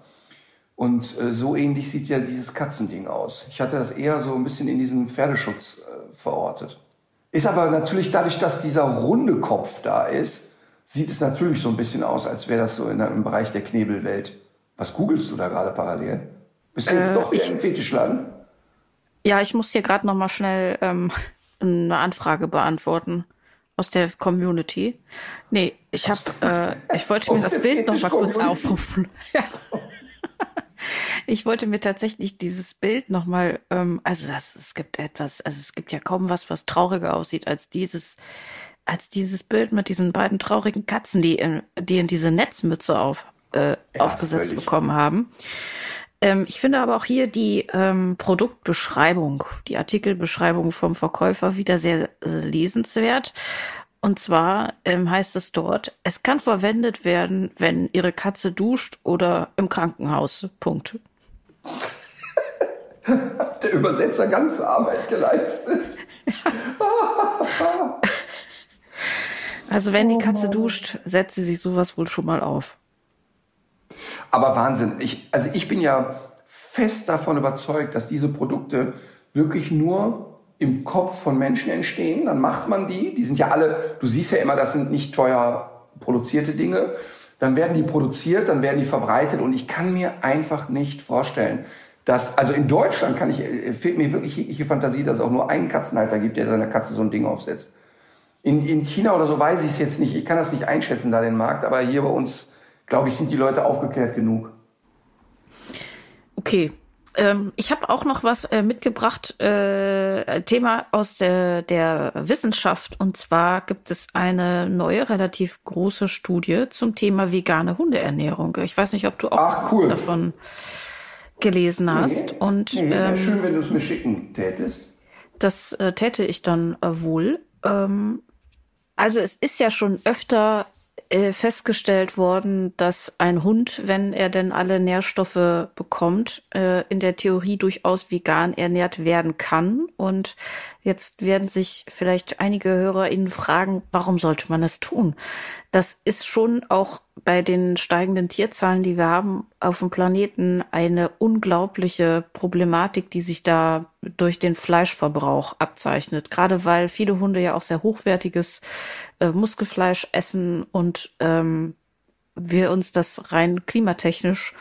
Und äh, so ähnlich sieht ja dieses Katzending aus. Ich hatte das eher so ein bisschen in diesen Pferdeschutz äh, verortet. Ist aber natürlich dadurch, dass dieser runde Kopf da ist, sieht es natürlich so ein bisschen aus, als wäre das so in einem Bereich der Knebelwelt. Was googelst du da gerade parallel? Bist du jetzt äh, doch wieder im Fetischladen? Ja, ich muss hier gerade noch mal schnell ähm, eine Anfrage beantworten aus der Community. Nee, ich habe, äh, ich wollte mir das Bild noch mal kurz aufrufen. Ja. Ich wollte mir tatsächlich dieses Bild nochmal, ähm, also das, es gibt etwas, also es gibt ja kaum was, was trauriger aussieht als dieses, als dieses Bild mit diesen beiden traurigen Katzen, die in, die in diese Netzmütze auf, äh, ja, aufgesetzt völlig. bekommen haben. Ähm, ich finde aber auch hier die ähm, Produktbeschreibung, die Artikelbeschreibung vom Verkäufer wieder sehr äh, lesenswert. Und zwar ähm, heißt es dort, es kann verwendet werden, wenn Ihre Katze duscht oder im Krankenhaus. Punkt. Hat der Übersetzer ganze Arbeit geleistet. also wenn die Katze duscht, setzt sie sich sowas wohl schon mal auf. Aber Wahnsinn. Ich, also ich bin ja fest davon überzeugt, dass diese Produkte wirklich nur im Kopf von Menschen entstehen. Dann macht man die. Die sind ja alle, du siehst ja immer, das sind nicht teuer produzierte Dinge. Dann werden die produziert, dann werden die verbreitet und ich kann mir einfach nicht vorstellen, dass, also in Deutschland kann ich, fehlt mir wirklich jegliche Fantasie, dass es auch nur einen Katzenhalter gibt, der seiner Katze so ein Ding aufsetzt. In, in China oder so weiß ich es jetzt nicht. Ich kann das nicht einschätzen, da den Markt, aber hier bei uns glaube ich, sind die Leute aufgeklärt genug. Okay. Ähm, ich habe auch noch was äh, mitgebracht, äh, Thema aus der, der Wissenschaft. Und zwar gibt es eine neue, relativ große Studie zum Thema vegane Hundeernährung. Ich weiß nicht, ob du auch Ach, cool. davon gelesen hast. Nee, und nee, ähm, schön, wenn du es mir schicken tätest. Das äh, täte ich dann äh, wohl. Ähm, also es ist ja schon öfter äh, festgestellt worden, dass ein Hund, wenn er denn alle Nährstoffe bekommt, äh, in der Theorie durchaus vegan ernährt werden kann. Und jetzt werden sich vielleicht einige HörerInnen fragen, warum sollte man es tun? Das ist schon auch bei den steigenden Tierzahlen, die wir haben auf dem Planeten, eine unglaubliche Problematik, die sich da durch den Fleischverbrauch abzeichnet. Gerade weil viele Hunde ja auch sehr hochwertiges äh, Muskelfleisch essen und ähm, wir uns das rein klimatechnisch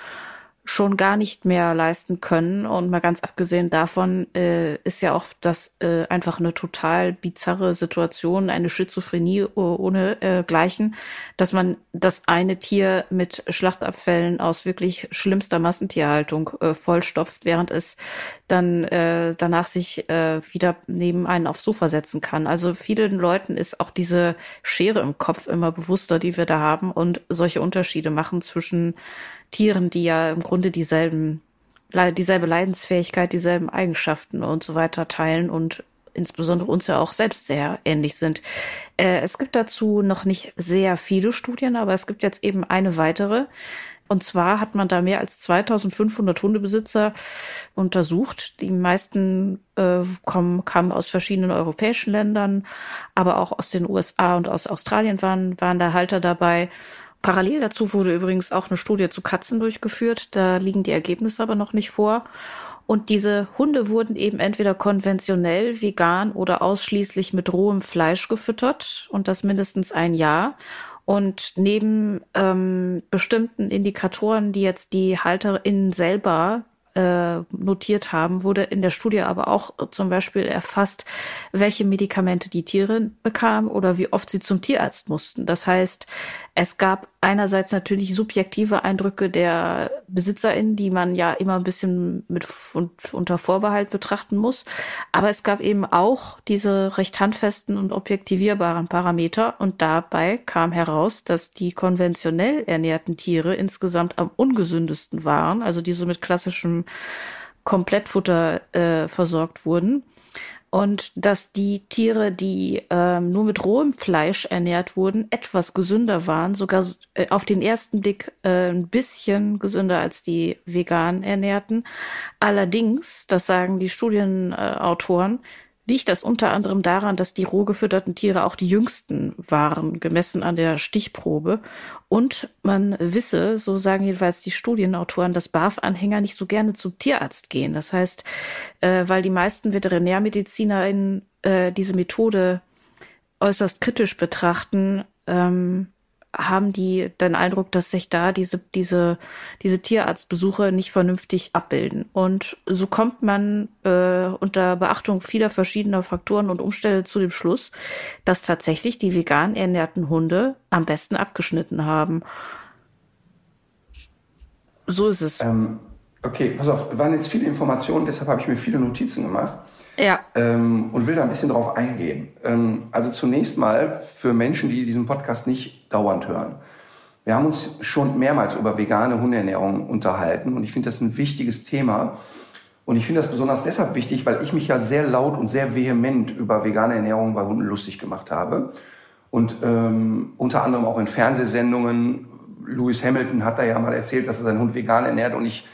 schon gar nicht mehr leisten können. Und mal ganz abgesehen davon äh, ist ja auch das äh, einfach eine total bizarre Situation, eine Schizophrenie ohne äh, Gleichen, dass man das eine Tier mit Schlachtabfällen aus wirklich schlimmster Massentierhaltung äh, vollstopft, während es dann äh, danach sich äh, wieder neben einen aufs Sofa setzen kann. Also vielen Leuten ist auch diese Schere im Kopf immer bewusster, die wir da haben und solche Unterschiede machen zwischen Tieren, die ja im Grunde dieselben, dieselbe Leidensfähigkeit, dieselben Eigenschaften und so weiter teilen und insbesondere uns ja auch selbst sehr ähnlich sind. Äh, es gibt dazu noch nicht sehr viele Studien, aber es gibt jetzt eben eine weitere. Und zwar hat man da mehr als 2500 Hundebesitzer untersucht. Die meisten äh, kommen, kamen aus verschiedenen europäischen Ländern, aber auch aus den USA und aus Australien waren, waren da Halter dabei. Parallel dazu wurde übrigens auch eine Studie zu Katzen durchgeführt. Da liegen die Ergebnisse aber noch nicht vor. Und diese Hunde wurden eben entweder konventionell, vegan oder ausschließlich mit rohem Fleisch gefüttert und das mindestens ein Jahr. Und neben ähm, bestimmten Indikatoren, die jetzt die HalterInnen selber äh, notiert haben, wurde in der Studie aber auch zum Beispiel erfasst, welche Medikamente die Tiere bekamen oder wie oft sie zum Tierarzt mussten. Das heißt, es gab einerseits natürlich subjektive Eindrücke der BesitzerInnen, die man ja immer ein bisschen mit und unter Vorbehalt betrachten muss. Aber es gab eben auch diese recht handfesten und objektivierbaren Parameter. Und dabei kam heraus, dass die konventionell ernährten Tiere insgesamt am ungesündesten waren, also diese mit klassischem Komplettfutter äh, versorgt wurden und dass die Tiere, die ähm, nur mit rohem Fleisch ernährt wurden, etwas gesünder waren, sogar äh, auf den ersten Blick äh, ein bisschen gesünder als die vegan ernährten. Allerdings, das sagen die Studienautoren, liegt das unter anderem daran, dass die roh gefütterten Tiere auch die jüngsten waren, gemessen an der Stichprobe. Und man wisse, so sagen jedenfalls die Studienautoren, dass BAF-Anhänger nicht so gerne zum Tierarzt gehen. Das heißt, äh, weil die meisten VeterinärmedizinerInnen äh, diese Methode äußerst kritisch betrachten, ähm, haben die den Eindruck, dass sich da diese, diese, diese Tierarztbesuche nicht vernünftig abbilden. Und so kommt man äh, unter Beachtung vieler verschiedener Faktoren und Umstände zu dem Schluss, dass tatsächlich die vegan ernährten Hunde am besten abgeschnitten haben. So ist es. Ähm, okay, pass auf, waren jetzt viele Informationen, deshalb habe ich mir viele Notizen gemacht. Ja. Ähm, und will da ein bisschen drauf eingehen. Ähm, also zunächst mal für Menschen, die diesen Podcast nicht dauernd hören. Wir haben uns schon mehrmals über vegane Hundeernährung unterhalten und ich finde das ein wichtiges Thema. Und ich finde das besonders deshalb wichtig, weil ich mich ja sehr laut und sehr vehement über vegane Ernährung bei Hunden lustig gemacht habe. Und ähm, unter anderem auch in Fernsehsendungen. Lewis Hamilton hat da ja mal erzählt, dass er seinen Hund vegan ernährt und ich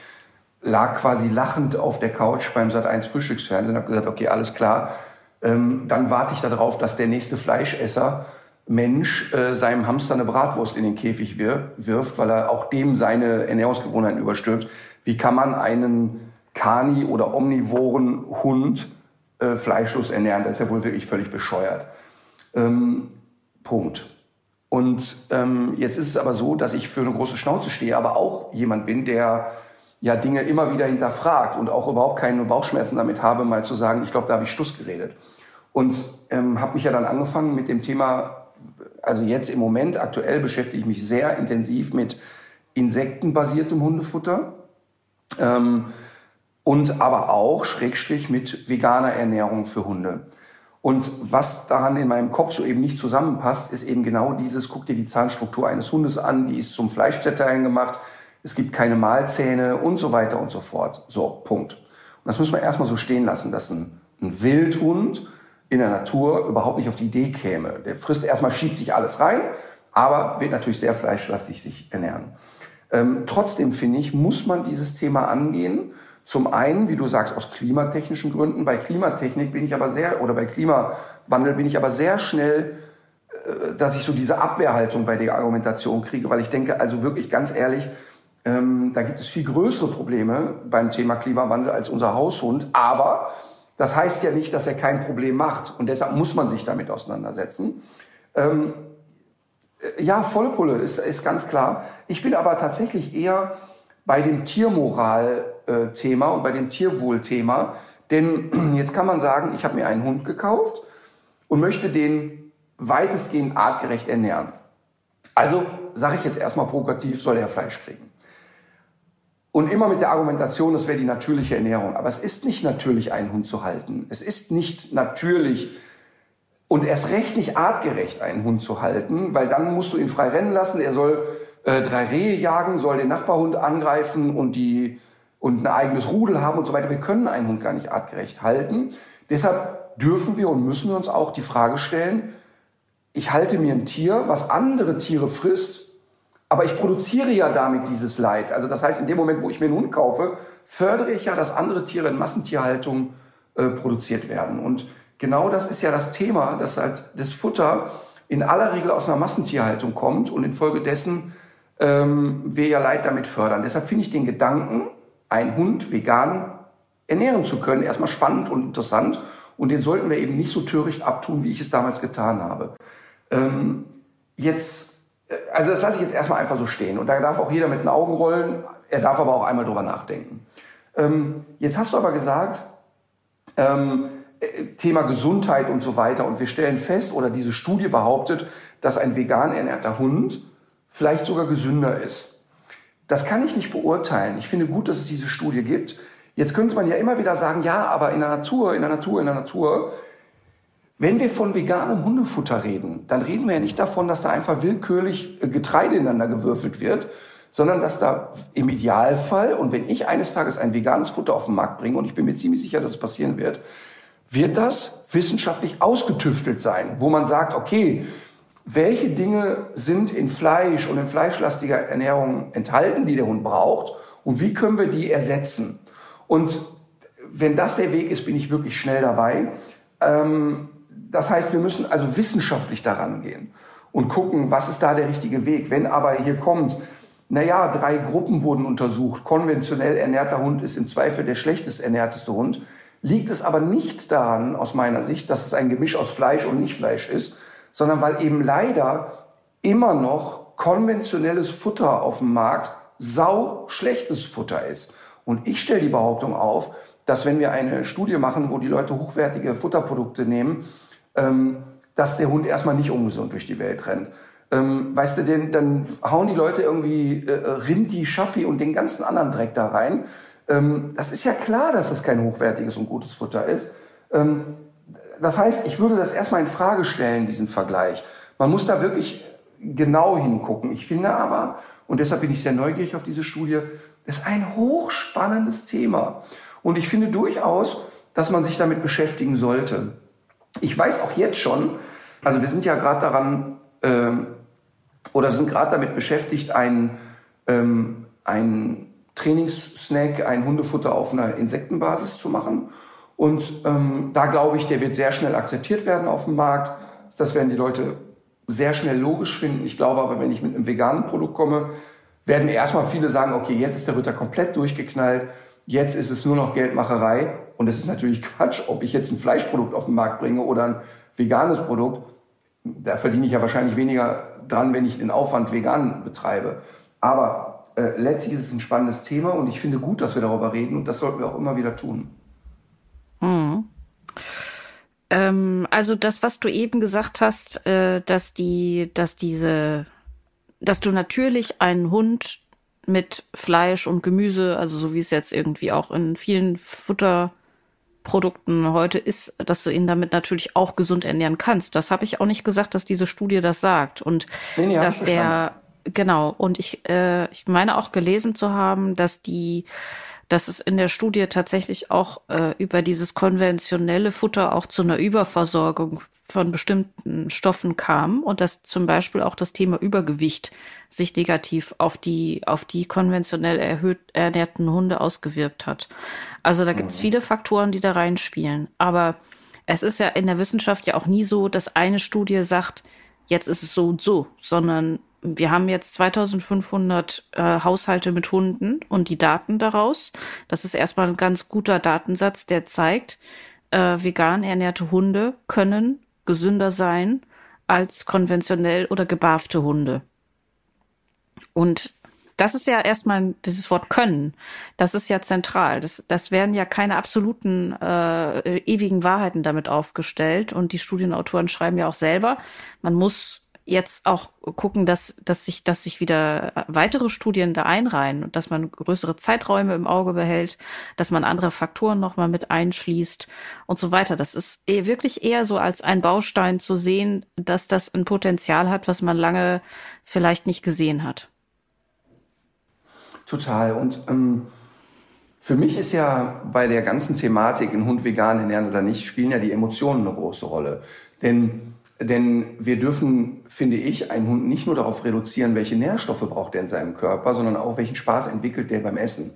lag quasi lachend auf der Couch beim Sat1 Frühstücksfernsehen und habe gesagt, okay, alles klar. Ähm, dann warte ich darauf, dass der nächste Fleischesser Mensch äh, seinem Hamster eine Bratwurst in den Käfig wir wirft, weil er auch dem seine Ernährungsgewohnheiten überstülpt. Wie kann man einen Kani- oder omnivoren Hund äh, fleischlos ernähren? Das ist ja wohl wirklich völlig bescheuert. Ähm, Punkt. Und ähm, jetzt ist es aber so, dass ich für eine große Schnauze stehe, aber auch jemand bin, der ja Dinge immer wieder hinterfragt und auch überhaupt keine Bauchschmerzen damit habe, mal zu sagen, ich glaube, da habe ich Stuss geredet. Und ähm, habe mich ja dann angefangen mit dem Thema, also jetzt im Moment, aktuell beschäftige ich mich sehr intensiv mit insektenbasiertem Hundefutter ähm, und aber auch Schrägstrich mit veganer Ernährung für Hunde. Und was daran in meinem Kopf so eben nicht zusammenpasst, ist eben genau dieses, guck dir die Zahnstruktur eines Hundes an, die ist zum Fleischzerteilen gemacht, es gibt keine Mahlzähne und so weiter und so fort. So, Punkt. Und das müssen wir erstmal so stehen lassen, dass ein, ein Wildhund in der Natur überhaupt nicht auf die Idee käme. Der frisst erstmal, schiebt sich alles rein, aber wird natürlich sehr fleischlastig sich ernähren. Ähm, trotzdem finde ich, muss man dieses Thema angehen. Zum einen, wie du sagst, aus klimatechnischen Gründen. Bei Klimatechnik bin ich aber sehr, oder bei Klimawandel bin ich aber sehr schnell, äh, dass ich so diese Abwehrhaltung bei der Argumentation kriege, weil ich denke, also wirklich ganz ehrlich, ähm, da gibt es viel größere Probleme beim Thema Klimawandel als unser Haushund. Aber das heißt ja nicht, dass er kein Problem macht. Und deshalb muss man sich damit auseinandersetzen. Ähm, äh, ja, Vollpulle ist, ist ganz klar. Ich bin aber tatsächlich eher bei dem Tiermoral-Thema und bei dem Tierwohl-Thema. Denn jetzt kann man sagen, ich habe mir einen Hund gekauft und möchte den weitestgehend artgerecht ernähren. Also sage ich jetzt erstmal provokativ, soll er Fleisch kriegen. Und immer mit der Argumentation, das wäre die natürliche Ernährung. Aber es ist nicht natürlich, einen Hund zu halten. Es ist nicht natürlich und erst recht nicht artgerecht, einen Hund zu halten, weil dann musst du ihn frei rennen lassen. Er soll äh, drei Rehe jagen, soll den Nachbarhund angreifen und die und ein eigenes Rudel haben und so weiter. Wir können einen Hund gar nicht artgerecht halten. Deshalb dürfen wir und müssen wir uns auch die Frage stellen, ich halte mir ein Tier, was andere Tiere frisst, aber ich produziere ja damit dieses Leid. Also das heißt, in dem Moment, wo ich mir einen Hund kaufe, fördere ich ja, dass andere Tiere in Massentierhaltung äh, produziert werden. Und genau das ist ja das Thema, dass halt das Futter in aller Regel aus einer Massentierhaltung kommt und infolgedessen ähm, wir ja Leid damit fördern. Deshalb finde ich den Gedanken, einen Hund vegan ernähren zu können, erstmal spannend und interessant. Und den sollten wir eben nicht so töricht abtun, wie ich es damals getan habe. Ähm, jetzt also das lasse ich jetzt erstmal einfach so stehen. Und da darf auch jeder mit den Augen rollen. Er darf aber auch einmal drüber nachdenken. Ähm, jetzt hast du aber gesagt, ähm, äh, Thema Gesundheit und so weiter. Und wir stellen fest, oder diese Studie behauptet, dass ein vegan ernährter Hund vielleicht sogar gesünder ist. Das kann ich nicht beurteilen. Ich finde gut, dass es diese Studie gibt. Jetzt könnte man ja immer wieder sagen, ja, aber in der Natur, in der Natur, in der Natur wenn wir von veganem Hundefutter reden, dann reden wir ja nicht davon, dass da einfach willkürlich äh, Getreide ineinander gewürfelt wird, sondern dass da im Idealfall, und wenn ich eines Tages ein veganes Futter auf den Markt bringe, und ich bin mir ziemlich sicher, dass es passieren wird, wird das wissenschaftlich ausgetüftelt sein, wo man sagt, okay, welche Dinge sind in Fleisch und in fleischlastiger Ernährung enthalten, die der Hund braucht, und wie können wir die ersetzen? Und wenn das der Weg ist, bin ich wirklich schnell dabei. Ähm, das heißt, wir müssen also wissenschaftlich daran gehen und gucken, was ist da der richtige Weg. Wenn aber hier kommt, naja, drei Gruppen wurden untersucht, konventionell ernährter Hund ist im Zweifel der schlechtest ernährteste Hund, liegt es aber nicht daran, aus meiner Sicht, dass es ein Gemisch aus Fleisch und Nichtfleisch ist, sondern weil eben leider immer noch konventionelles Futter auf dem Markt sau schlechtes Futter ist. Und ich stelle die Behauptung auf, dass wenn wir eine Studie machen, wo die Leute hochwertige Futterprodukte nehmen, ähm, dass der Hund erstmal nicht ungesund durch die Welt rennt. Ähm, weißt du, denn, dann hauen die Leute irgendwie äh, Rindi, Schappi und den ganzen anderen Dreck da rein. Ähm, das ist ja klar, dass das kein hochwertiges und gutes Futter ist. Ähm, das heißt, ich würde das erstmal in Frage stellen, diesen Vergleich. Man muss da wirklich genau hingucken. Ich finde aber, und deshalb bin ich sehr neugierig auf diese Studie, ist ein hochspannendes Thema. Und ich finde durchaus, dass man sich damit beschäftigen sollte. Ich weiß auch jetzt schon, also wir sind ja gerade daran, ähm, oder sind gerade damit beschäftigt, ein, ähm, ein Trainingssnack, ein Hundefutter auf einer Insektenbasis zu machen. Und ähm, da glaube ich, der wird sehr schnell akzeptiert werden auf dem Markt. Das werden die Leute sehr schnell logisch finden. Ich glaube aber, wenn ich mit einem veganen Produkt komme, werden erstmal viele sagen, okay, jetzt ist der Ritter komplett durchgeknallt, jetzt ist es nur noch Geldmacherei. Und es ist natürlich Quatsch, ob ich jetzt ein Fleischprodukt auf den Markt bringe oder ein veganes Produkt. Da verdiene ich ja wahrscheinlich weniger dran, wenn ich den Aufwand vegan betreibe. Aber äh, letztlich ist es ein spannendes Thema und ich finde gut, dass wir darüber reden und das sollten wir auch immer wieder tun. Hm. Ähm, also das, was du eben gesagt hast, äh, dass die, dass diese, dass du natürlich einen Hund mit Fleisch und Gemüse, also so wie es jetzt irgendwie auch in vielen Futterprodukten heute ist, dass du ihn damit natürlich auch gesund ernähren kannst. Das habe ich auch nicht gesagt, dass diese Studie das sagt. Und nee, nee, dass der genau. Und ich äh, ich meine auch gelesen zu haben, dass die dass es in der Studie tatsächlich auch äh, über dieses konventionelle Futter auch zu einer Überversorgung von bestimmten Stoffen kam und dass zum Beispiel auch das Thema Übergewicht sich negativ auf die, auf die konventionell erhöht ernährten Hunde ausgewirkt hat. Also da gibt es mhm. viele Faktoren, die da reinspielen. Aber es ist ja in der Wissenschaft ja auch nie so, dass eine Studie sagt, jetzt ist es so und so, sondern wir haben jetzt 2500 äh, Haushalte mit Hunden und die Daten daraus. Das ist erstmal ein ganz guter Datensatz, der zeigt, äh, vegan ernährte Hunde können gesünder sein als konventionell oder gebarfte Hunde. Und das ist ja erstmal dieses Wort können. Das ist ja zentral. Das, das werden ja keine absoluten äh, ewigen Wahrheiten damit aufgestellt. Und die Studienautoren schreiben ja auch selber, man muss jetzt auch gucken, dass, dass sich, dass sich wieder weitere Studien da einreihen und dass man größere Zeiträume im Auge behält, dass man andere Faktoren nochmal mit einschließt und so weiter. Das ist eh wirklich eher so als ein Baustein zu sehen, dass das ein Potenzial hat, was man lange vielleicht nicht gesehen hat. Total. Und ähm, für mich ist ja bei der ganzen Thematik, ein Hund vegan ernähren oder nicht, spielen ja die Emotionen eine große Rolle. Denn denn wir dürfen, finde ich, einen Hund nicht nur darauf reduzieren, welche Nährstoffe braucht er in seinem Körper, sondern auch welchen Spaß entwickelt der beim Essen.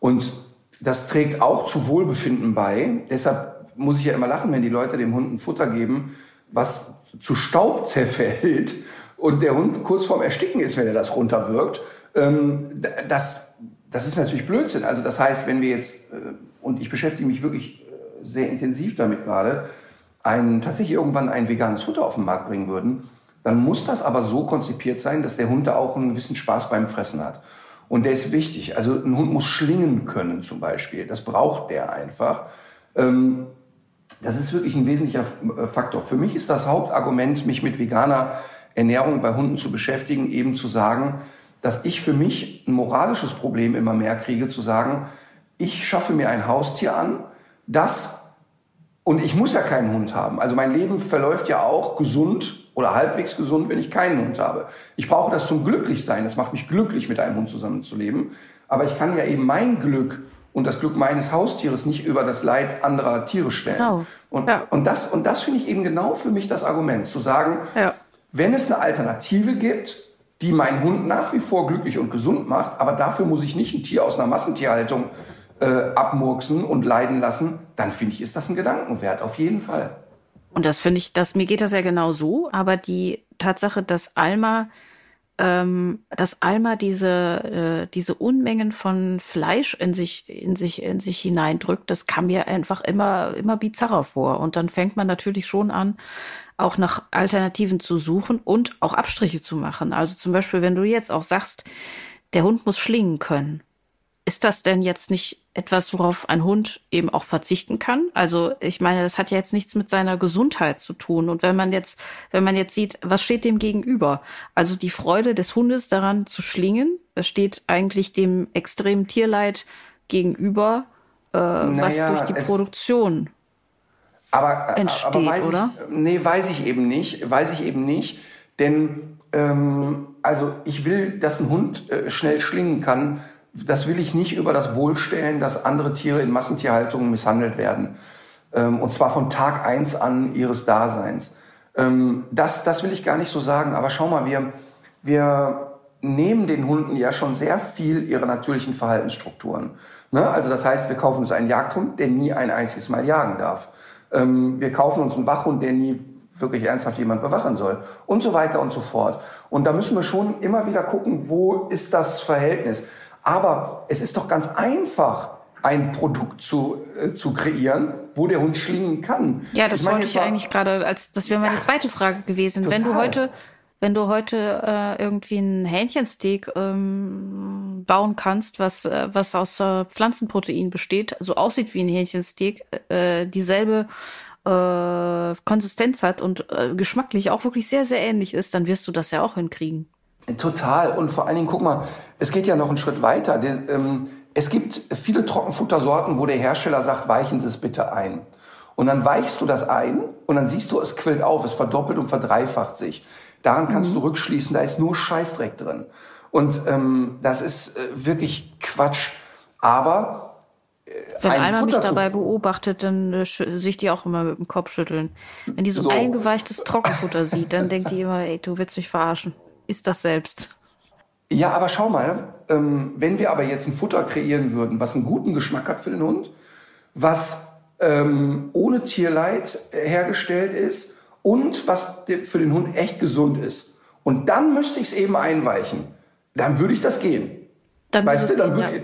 Und das trägt auch zu Wohlbefinden bei. Deshalb muss ich ja immer lachen, wenn die Leute dem Hund ein Futter geben, was zu Staub zerfällt und der Hund kurz vorm Ersticken ist, wenn er das runterwirkt. Ähm, das, das ist natürlich Blödsinn. Also das heißt, wenn wir jetzt, äh, und ich beschäftige mich wirklich äh, sehr intensiv damit gerade, ein, tatsächlich irgendwann ein veganes Futter auf den Markt bringen würden, dann muss das aber so konzipiert sein, dass der Hund da auch einen gewissen Spaß beim Fressen hat. Und der ist wichtig. Also ein Hund muss schlingen können zum Beispiel. Das braucht der einfach. Ähm, das ist wirklich ein wesentlicher äh, Faktor. Für mich ist das Hauptargument, mich mit veganer Ernährung bei Hunden zu beschäftigen, eben zu sagen, dass ich für mich ein moralisches Problem immer mehr kriege, zu sagen, ich schaffe mir ein Haustier an, das und ich muss ja keinen Hund haben. Also mein Leben verläuft ja auch gesund oder halbwegs gesund, wenn ich keinen Hund habe. Ich brauche das zum Glücklichsein. Das macht mich glücklich, mit einem Hund zusammenzuleben. Aber ich kann ja eben mein Glück und das Glück meines Haustieres nicht über das Leid anderer Tiere stellen. Genau. Und, ja. und das, und das finde ich eben genau für mich das Argument, zu sagen, ja. wenn es eine Alternative gibt, die meinen Hund nach wie vor glücklich und gesund macht, aber dafür muss ich nicht ein Tier aus einer Massentierhaltung äh, abmurksen und leiden lassen, dann finde ich, ist das ein Gedankenwert, auf jeden Fall. Und das finde ich, das, mir geht das ja genau so, aber die Tatsache, dass Alma, ähm, dass Alma diese, äh, diese Unmengen von Fleisch in sich, in sich, in sich hineindrückt, das kam mir einfach immer, immer bizarrer vor. Und dann fängt man natürlich schon an, auch nach Alternativen zu suchen und auch Abstriche zu machen. Also zum Beispiel, wenn du jetzt auch sagst, der Hund muss schlingen können. Ist das denn jetzt nicht etwas, worauf ein Hund eben auch verzichten kann? Also ich meine, das hat ja jetzt nichts mit seiner Gesundheit zu tun. Und wenn man jetzt, wenn man jetzt sieht, was steht dem gegenüber? Also die Freude des Hundes daran zu schlingen, steht eigentlich dem extremen Tierleid gegenüber, äh, naja, was durch die Produktion aber, äh, entsteht, aber weiß oder? Ich, nee, weiß ich eben nicht. Weiß ich eben nicht. Denn ähm, also ich will, dass ein Hund äh, schnell schlingen kann das will ich nicht über das Wohl stellen, dass andere Tiere in Massentierhaltungen misshandelt werden. Ähm, und zwar von Tag eins an ihres Daseins. Ähm, das, das will ich gar nicht so sagen. Aber schau mal, wir, wir nehmen den Hunden ja schon sehr viel ihre natürlichen Verhaltensstrukturen. Ne? Also das heißt, wir kaufen uns einen Jagdhund, der nie ein einziges Mal jagen darf. Ähm, wir kaufen uns einen Wachhund, der nie wirklich ernsthaft jemand bewachen soll und so weiter und so fort. Und da müssen wir schon immer wieder gucken, wo ist das Verhältnis. Aber es ist doch ganz einfach, ein Produkt zu, äh, zu kreieren, wo der Hund schlingen kann. Ja, das ich wollte ich eigentlich gerade, als das wäre meine zweite Frage gewesen. Total. Wenn du heute, wenn du heute äh, irgendwie ein Hähnchensteak ähm, bauen kannst, was äh, was aus äh, Pflanzenprotein besteht, so aussieht wie ein Hähnchensteak, äh, dieselbe äh, Konsistenz hat und geschmacklich auch wirklich sehr sehr ähnlich ist, dann wirst du das ja auch hinkriegen. Total. Und vor allen Dingen, guck mal, es geht ja noch einen Schritt weiter. Ähm, es gibt viele Trockenfuttersorten, wo der Hersteller sagt, weichen Sie es bitte ein. Und dann weichst du das ein und dann siehst du, es quillt auf, es verdoppelt und verdreifacht sich. Daran kannst mhm. du rückschließen, da ist nur Scheißdreck drin. Und ähm, das ist äh, wirklich Quatsch. Aber äh, wenn einer mich dabei beobachtet, dann äh, sich die auch immer mit dem Kopf schütteln. Wenn die so, so. eingeweichtes Trockenfutter sieht, dann denkt die immer, ey, du willst mich verarschen ist das selbst. Ja, aber schau mal, ähm, wenn wir aber jetzt ein Futter kreieren würden, was einen guten Geschmack hat für den Hund, was ähm, ohne Tierleid hergestellt ist und was für den Hund echt gesund ist. Und dann müsste ich es eben einweichen. Dann würde ich das gehen. Dann weißt du, dann würde, ja.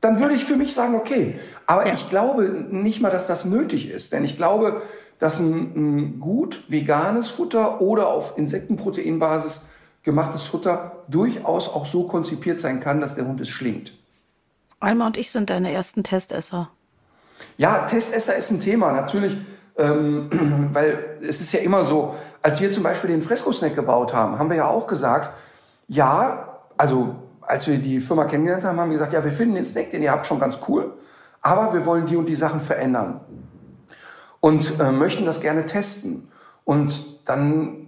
dann würde ich für mich sagen, okay. Aber ja. ich glaube nicht mal, dass das nötig ist. Denn ich glaube, dass ein, ein gut veganes Futter oder auf Insektenproteinbasis gemachtes Futter durchaus auch so konzipiert sein kann, dass der Hund es schlingt. Alma und ich sind deine ersten Testesser. Ja, Testesser ist ein Thema, natürlich, ähm, weil es ist ja immer so, als wir zum Beispiel den Fresco-Snack gebaut haben, haben wir ja auch gesagt, ja, also als wir die Firma kennengelernt haben, haben wir gesagt, ja, wir finden den Snack, den ihr habt, schon ganz cool, aber wir wollen die und die Sachen verändern und äh, möchten das gerne testen. Und dann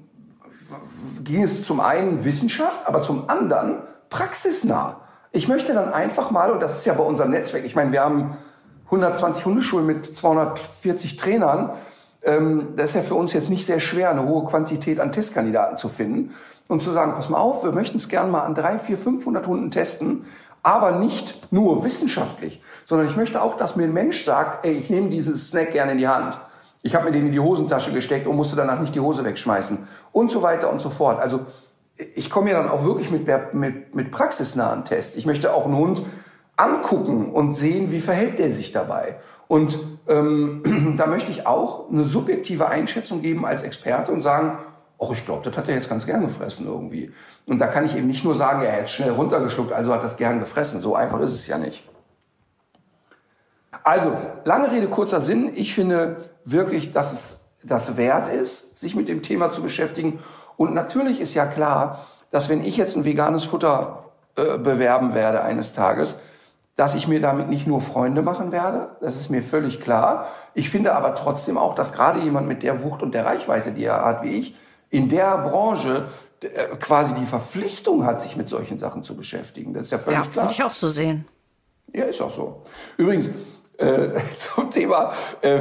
ging es zum einen Wissenschaft, aber zum anderen praxisnah. Ich möchte dann einfach mal, und das ist ja bei unserem Netzwerk, ich meine, wir haben 120 Hundeschulen mit 240 Trainern. Ähm, das ist ja für uns jetzt nicht sehr schwer, eine hohe Quantität an Testkandidaten zu finden und zu sagen, pass mal auf, wir möchten es gerne mal an drei, vier, 500 Hunden testen, aber nicht nur wissenschaftlich, sondern ich möchte auch, dass mir ein Mensch sagt, ey, ich nehme dieses Snack gerne in die Hand ich habe mir den in die Hosentasche gesteckt und musste danach nicht die Hose wegschmeißen und so weiter und so fort. Also ich komme ja dann auch wirklich mit, mit, mit praxisnahen Tests. Ich möchte auch einen Hund angucken und sehen, wie verhält der sich dabei. Und ähm, da möchte ich auch eine subjektive Einschätzung geben als Experte und sagen, ach, ich glaube, das hat er jetzt ganz gern gefressen irgendwie. Und da kann ich eben nicht nur sagen, er hat schnell runtergeschluckt, also hat das gern gefressen. So einfach ist es ja nicht. Also, lange Rede, kurzer Sinn. Ich finde wirklich, dass es das wert ist, sich mit dem Thema zu beschäftigen. Und natürlich ist ja klar, dass wenn ich jetzt ein veganes Futter äh, bewerben werde eines Tages, dass ich mir damit nicht nur Freunde machen werde, das ist mir völlig klar. Ich finde aber trotzdem auch, dass gerade jemand mit der Wucht und der Reichweite, die er hat wie ich, in der Branche äh, quasi die Verpflichtung hat, sich mit solchen Sachen zu beschäftigen. Das ist ja völlig ja, klar. Ja, würde ich auch so sehen. Ja, ist auch so. Übrigens, äh, zum Thema, äh,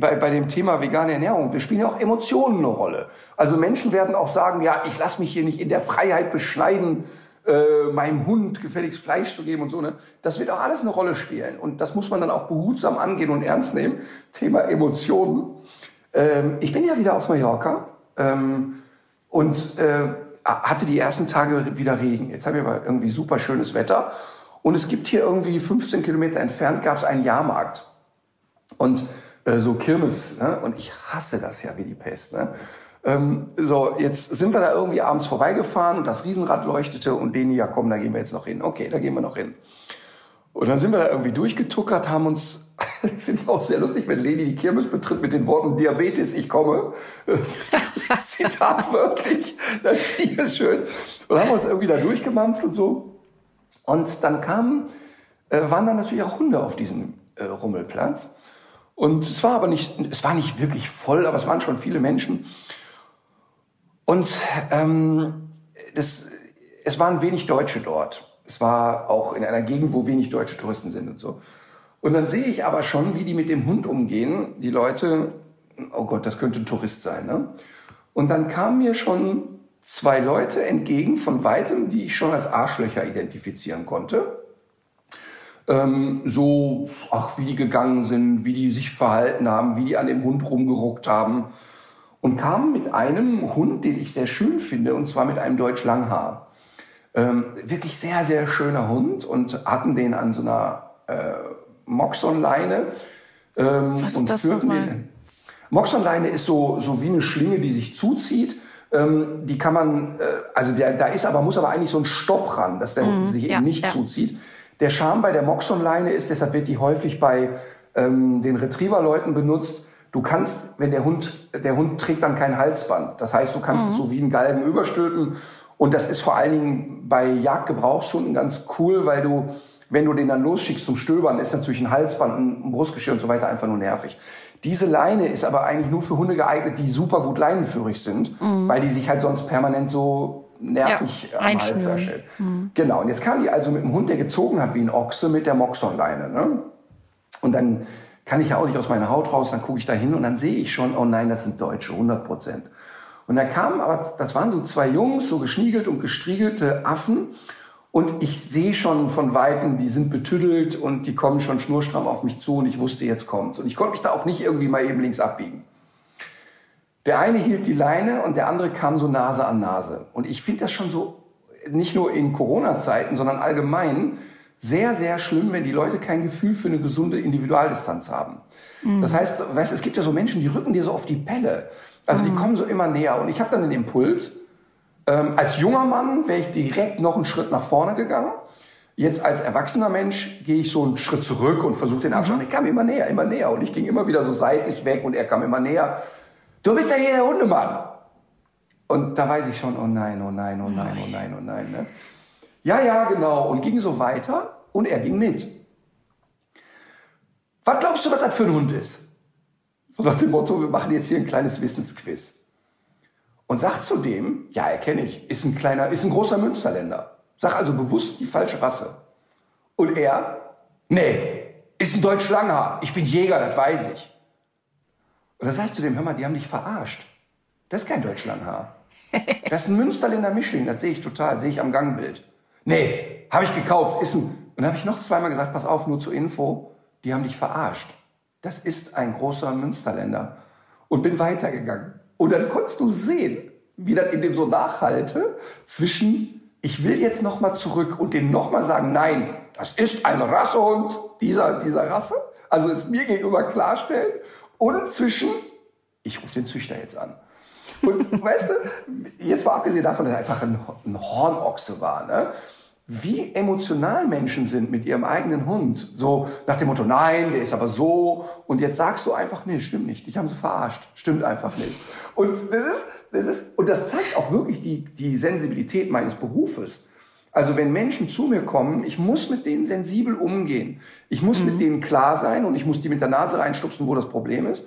bei, bei dem Thema vegane Ernährung, wir spielen ja auch Emotionen eine Rolle. Also Menschen werden auch sagen, ja, ich lasse mich hier nicht in der Freiheit beschneiden, äh, meinem Hund gefälligst Fleisch zu geben und so. Ne? Das wird auch alles eine Rolle spielen. Und das muss man dann auch behutsam angehen und ernst nehmen. Thema Emotionen. Ähm, ich bin ja wieder auf Mallorca ähm, und äh, hatte die ersten Tage wieder Regen. Jetzt haben wir aber irgendwie super schönes Wetter. Und es gibt hier irgendwie 15 Kilometer entfernt gab es einen Jahrmarkt. Und äh, so Kirmes. Ne? Und ich hasse das ja wie die Pest. Ne? Ähm, so, jetzt sind wir da irgendwie abends vorbeigefahren und das Riesenrad leuchtete und denen, ja komm, da gehen wir jetzt noch hin. Okay, da gehen wir noch hin. Und dann sind wir da irgendwie durchgetuckert, haben uns, finde ich auch sehr lustig, wenn Leni die Kirmes betritt mit den Worten Diabetes, ich komme. Zitat wörtlich, das ich schön. Und haben uns irgendwie da durchgemampft und so. Und dann kamen, äh, waren dann natürlich auch Hunde auf diesem äh, Rummelplatz. Und es war aber nicht, es war nicht wirklich voll, aber es waren schon viele Menschen. Und ähm, das, es waren wenig Deutsche dort. Es war auch in einer Gegend, wo wenig deutsche Touristen sind und so. Und dann sehe ich aber schon, wie die mit dem Hund umgehen. Die Leute, oh Gott, das könnte ein Tourist sein. Ne? Und dann kamen mir schon zwei Leute entgegen von weitem, die ich schon als Arschlöcher identifizieren konnte. Ähm, so, ach, wie die gegangen sind, wie die sich verhalten haben, wie die an dem Hund rumgeruckt haben und kam mit einem Hund, den ich sehr schön finde, und zwar mit einem Deutsch Langhaar. Ähm, wirklich sehr, sehr schöner Hund und hatten den an so einer äh, Moxon-Leine. Ähm, Was ist das nochmal? Moxon-Leine ist so, so wie eine Schlinge, die sich zuzieht. Ähm, die kann man, äh, also der, da ist aber, muss aber eigentlich so ein Stopp ran, dass der mhm, sich ja, eben nicht ja. zuzieht. Der Charme bei der Moxon-Leine ist, deshalb wird die häufig bei ähm, den Retriever-Leuten benutzt, Du kannst, wenn der Hund, der Hund trägt dann kein Halsband. Das heißt, du kannst mhm. es so wie einen Galgen überstülpen. Und das ist vor allen Dingen bei Jagdgebrauchshunden ganz cool, weil du, wenn du den dann losschickst zum Stöbern, ist natürlich ein Halsband, ein Brustgeschirr und so weiter einfach nur nervig. Diese Leine ist aber eigentlich nur für Hunde geeignet, die super gut leinenführig sind, mhm. weil die sich halt sonst permanent so nervig ja, am Hals erstellen. Mhm. Genau. Und jetzt kam die also mit einem Hund, der gezogen hat wie ein Ochse mit der Moxon-Leine. Ne? Und dann kann ich ja auch nicht aus meiner Haut raus, dann gucke ich da hin und dann sehe ich schon, oh nein, das sind Deutsche, 100 Prozent. Und da kamen aber, das waren so zwei Jungs, so geschniegelt und gestriegelte Affen. Und ich sehe schon von Weitem, die sind betüdelt und die kommen schon schnurstramm auf mich zu und ich wusste, jetzt kommt's. Und ich konnte mich da auch nicht irgendwie mal eben links abbiegen. Der eine hielt die Leine und der andere kam so Nase an Nase. Und ich finde das schon so, nicht nur in Corona-Zeiten, sondern allgemein, sehr, sehr schlimm, wenn die Leute kein Gefühl für eine gesunde Individualdistanz haben. Mhm. Das heißt, weißt, es gibt ja so Menschen, die rücken dir so auf die Pelle. Also mhm. die kommen so immer näher. Und ich habe dann den Impuls, ähm, als junger Mann wäre ich direkt noch einen Schritt nach vorne gegangen. Jetzt als erwachsener Mensch gehe ich so einen Schritt zurück und versuche den Abstand. Mhm. Ich kam immer näher, immer näher. Und ich ging immer wieder so seitlich weg und er kam immer näher. Du bist ja hier der Hundemann. Und da weiß ich schon, oh nein, oh nein, oh nein, oh nein, oh nein. Ne? Ja, ja, genau. Und ging so weiter und er ging mit. Was glaubst du, was das für ein Hund ist? So nach dem Motto, wir machen jetzt hier ein kleines Wissensquiz. Und sagt zu dem, ja, erkenne ich, ist ein kleiner, ist ein großer Münsterländer. Sag also bewusst die falsche Rasse. Und er, nee, ist ein Deutsch Langhaar. Ich bin Jäger, das weiß ich. Und dann sag ich zu dem, hör mal, die haben dich verarscht. Das ist kein Deutsch Langhaar. Das ist ein Münsterländer Mischling, das sehe ich total, sehe ich am Gangbild. Nee, habe ich gekauft, ist ein. Und dann habe ich noch zweimal gesagt, pass auf, nur zur Info, die haben dich verarscht. Das ist ein großer Münsterländer. Und bin weitergegangen. Und dann konntest du sehen, wie das in dem so nachhalte zwischen, ich will jetzt nochmal zurück und denen nochmal sagen, nein, das ist ein Rassehund dieser, dieser Rasse. Also es mir gegenüber klarstellen. Und zwischen, ich rufe den Züchter jetzt an. Und weißt du, jetzt mal abgesehen davon, dass er einfach ein, ein Hornochse war, ne? Wie emotional Menschen sind mit ihrem eigenen Hund. So nach dem Motto, nein, der ist aber so. Und jetzt sagst du einfach, nee, stimmt nicht. Dich haben sie verarscht. Stimmt einfach nicht. Und das ist, das ist, und das zeigt auch wirklich die, die Sensibilität meines Berufes. Also wenn Menschen zu mir kommen, ich muss mit denen sensibel umgehen. Ich muss mhm. mit denen klar sein und ich muss die mit der Nase reinstupsen, wo das Problem ist.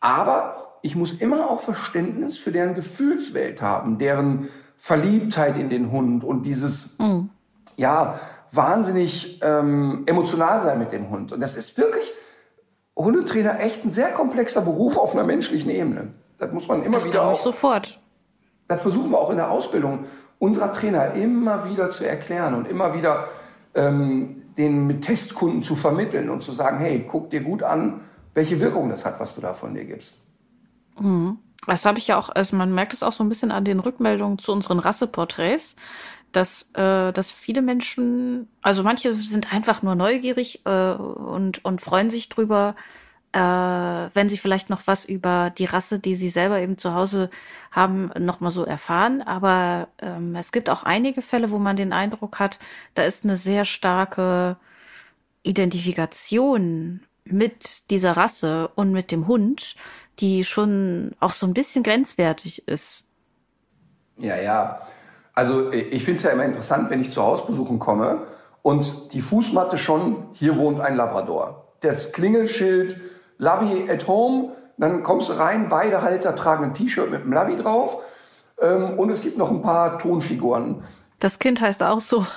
Aber ich muss immer auch Verständnis für deren Gefühlswelt haben, deren Verliebtheit in den Hund und dieses, mhm. Ja, wahnsinnig ähm, emotional sein mit dem Hund. Und das ist wirklich Hundetrainer echt ein sehr komplexer Beruf auf einer menschlichen Ebene. Das muss man immer das wieder auch. sofort. Das versuchen wir auch in der Ausbildung unserer Trainer immer wieder zu erklären und immer wieder ähm, den mit Testkunden zu vermitteln und zu sagen, hey, guck dir gut an, welche Wirkung das hat, was du da von dir gibst. Mhm. Das habe ich ja auch, also man merkt es auch so ein bisschen an den Rückmeldungen zu unseren Rasseporträts, dass, äh, dass viele Menschen, also manche sind einfach nur neugierig äh, und, und freuen sich drüber, äh, wenn sie vielleicht noch was über die Rasse, die sie selber eben zu Hause haben, noch mal so erfahren. Aber ähm, es gibt auch einige Fälle, wo man den Eindruck hat, da ist eine sehr starke Identifikation mit dieser Rasse und mit dem Hund, die schon auch so ein bisschen grenzwertig ist. Ja, ja. Also ich finde es ja immer interessant, wenn ich zu Hausbesuchen komme und die Fußmatte schon, hier wohnt ein Labrador. Das Klingelschild Labby at home, dann kommst du rein, beide Halter tragen ein T-Shirt mit einem Labby drauf ähm, und es gibt noch ein paar Tonfiguren. Das Kind heißt auch so.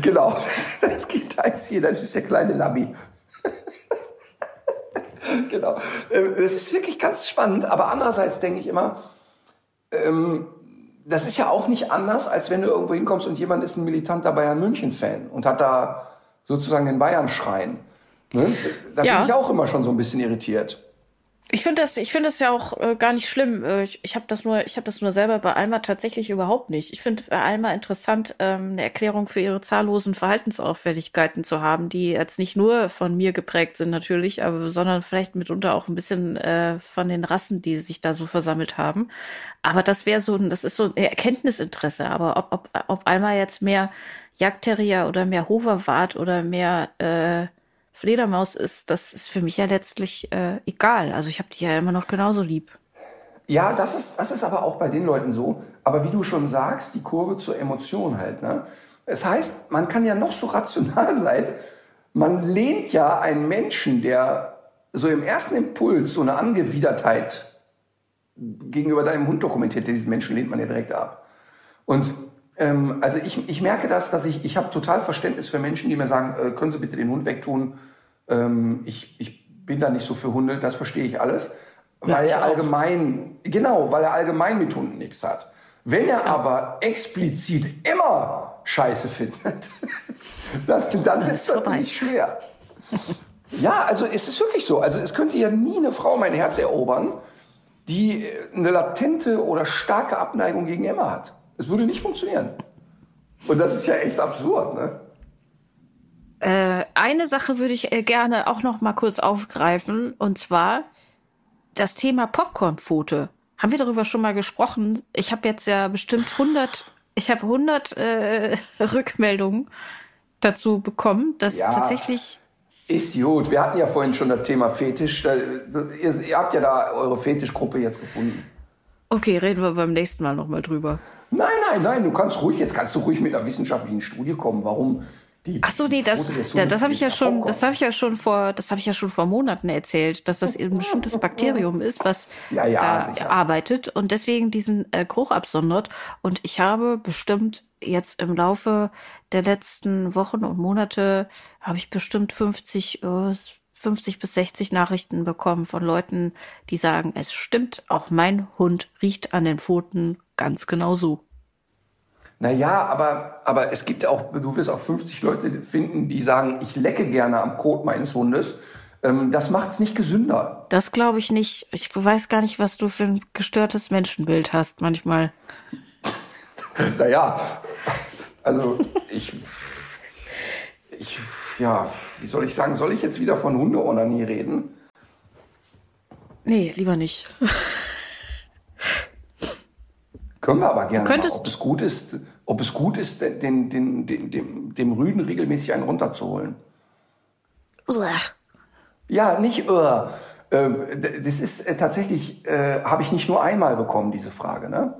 Genau, das Kind heißt hier, das ist der kleine Labby. genau. Ähm, das ist wirklich ganz spannend, aber andererseits denke ich immer, ähm, das ist ja auch nicht anders, als wenn du irgendwo hinkommst und jemand ist ein militanter Bayern München-Fan und hat da sozusagen den Bayern-Schrein. Ne? Da ja. bin ich auch immer schon so ein bisschen irritiert. Ich finde das, ich finde das ja auch äh, gar nicht schlimm. Äh, ich ich habe das nur, ich habe das nur selber bei Alma tatsächlich überhaupt nicht. Ich finde bei Alma interessant, ähm, eine Erklärung für ihre zahllosen Verhaltensauffälligkeiten zu haben, die jetzt nicht nur von mir geprägt sind natürlich, aber sondern vielleicht mitunter auch ein bisschen äh, von den Rassen, die sich da so versammelt haben. Aber das wäre so, das ist so ein Erkenntnisinteresse. Aber ob ob ob Alma jetzt mehr Jagdterrier oder mehr Hoverwart oder mehr äh, Fledermaus ist, das ist für mich ja letztlich äh, egal. Also ich habe die ja immer noch genauso lieb. Ja, das ist, das ist aber auch bei den Leuten so. Aber wie du schon sagst, die Kurve zur Emotion halt. Ne? Es heißt, man kann ja noch so rational sein. Man lehnt ja einen Menschen, der so im ersten Impuls so eine Angewidertheit gegenüber deinem Hund dokumentiert, diesen Menschen lehnt man ja direkt ab. Und ähm, also ich, ich merke das, dass ich, ich habe total Verständnis für Menschen, die mir sagen, äh, können Sie bitte den Hund wegtun. Ähm, ich, ich bin da nicht so für Hunde, das verstehe ich alles. Weil ja, er allgemein, auch. genau, weil er allgemein mit Hunden nichts hat. Wenn er ja. aber explizit immer Scheiße findet, dann, dann ist es natürlich schwer. ja, also es ist wirklich so. Also es könnte ja nie eine Frau mein Herz erobern, die eine latente oder starke Abneigung gegen Emma hat. Es würde nicht funktionieren. Und das ist ja echt absurd, ne? Äh, eine Sache würde ich äh, gerne auch noch mal kurz aufgreifen und zwar das Thema Popcornpfote. Haben wir darüber schon mal gesprochen? Ich habe jetzt ja bestimmt 100, ich habe 100 äh, Rückmeldungen dazu bekommen, dass ja, tatsächlich ist gut. Wir hatten ja vorhin schon das Thema Fetisch. Ihr, ihr habt ja da eure Fetischgruppe jetzt gefunden. Okay, reden wir beim nächsten Mal noch mal drüber. Nein, nein, nein, du kannst ruhig, jetzt kannst du ruhig mit einer wissenschaftlichen Studie kommen, warum die Ach so, nee, das, das, das habe ich ja schon, das habe ich ja schon vor, das habe ich ja schon vor Monaten erzählt, dass das ein bestimmtes Bakterium ist, was ja, ja, da sicher. arbeitet und deswegen diesen äh, Geruch absondert. Und ich habe bestimmt jetzt im Laufe der letzten Wochen und Monate habe ich bestimmt 50, äh, 50 bis 60 Nachrichten bekommen von Leuten, die sagen, es stimmt, auch mein Hund riecht an den Pfoten ganz genau so. Naja, aber, aber es gibt auch, du wirst auch 50 Leute finden, die sagen, ich lecke gerne am Kot meines Hundes. Ähm, das macht's nicht gesünder. Das glaube ich nicht. Ich weiß gar nicht, was du für ein gestörtes Menschenbild hast manchmal. naja, also ich, ich, ja, wie soll ich sagen, soll ich jetzt wieder von Hundeonanie reden? Nee, lieber nicht. Können wir aber gerne. Mal, ob es gut ist, ob es gut ist, den, den, den, dem, dem Rüden regelmäßig einen runterzuholen. Uah. Ja, nicht uh. Das ist äh, tatsächlich, äh, habe ich nicht nur einmal bekommen, diese Frage, ne?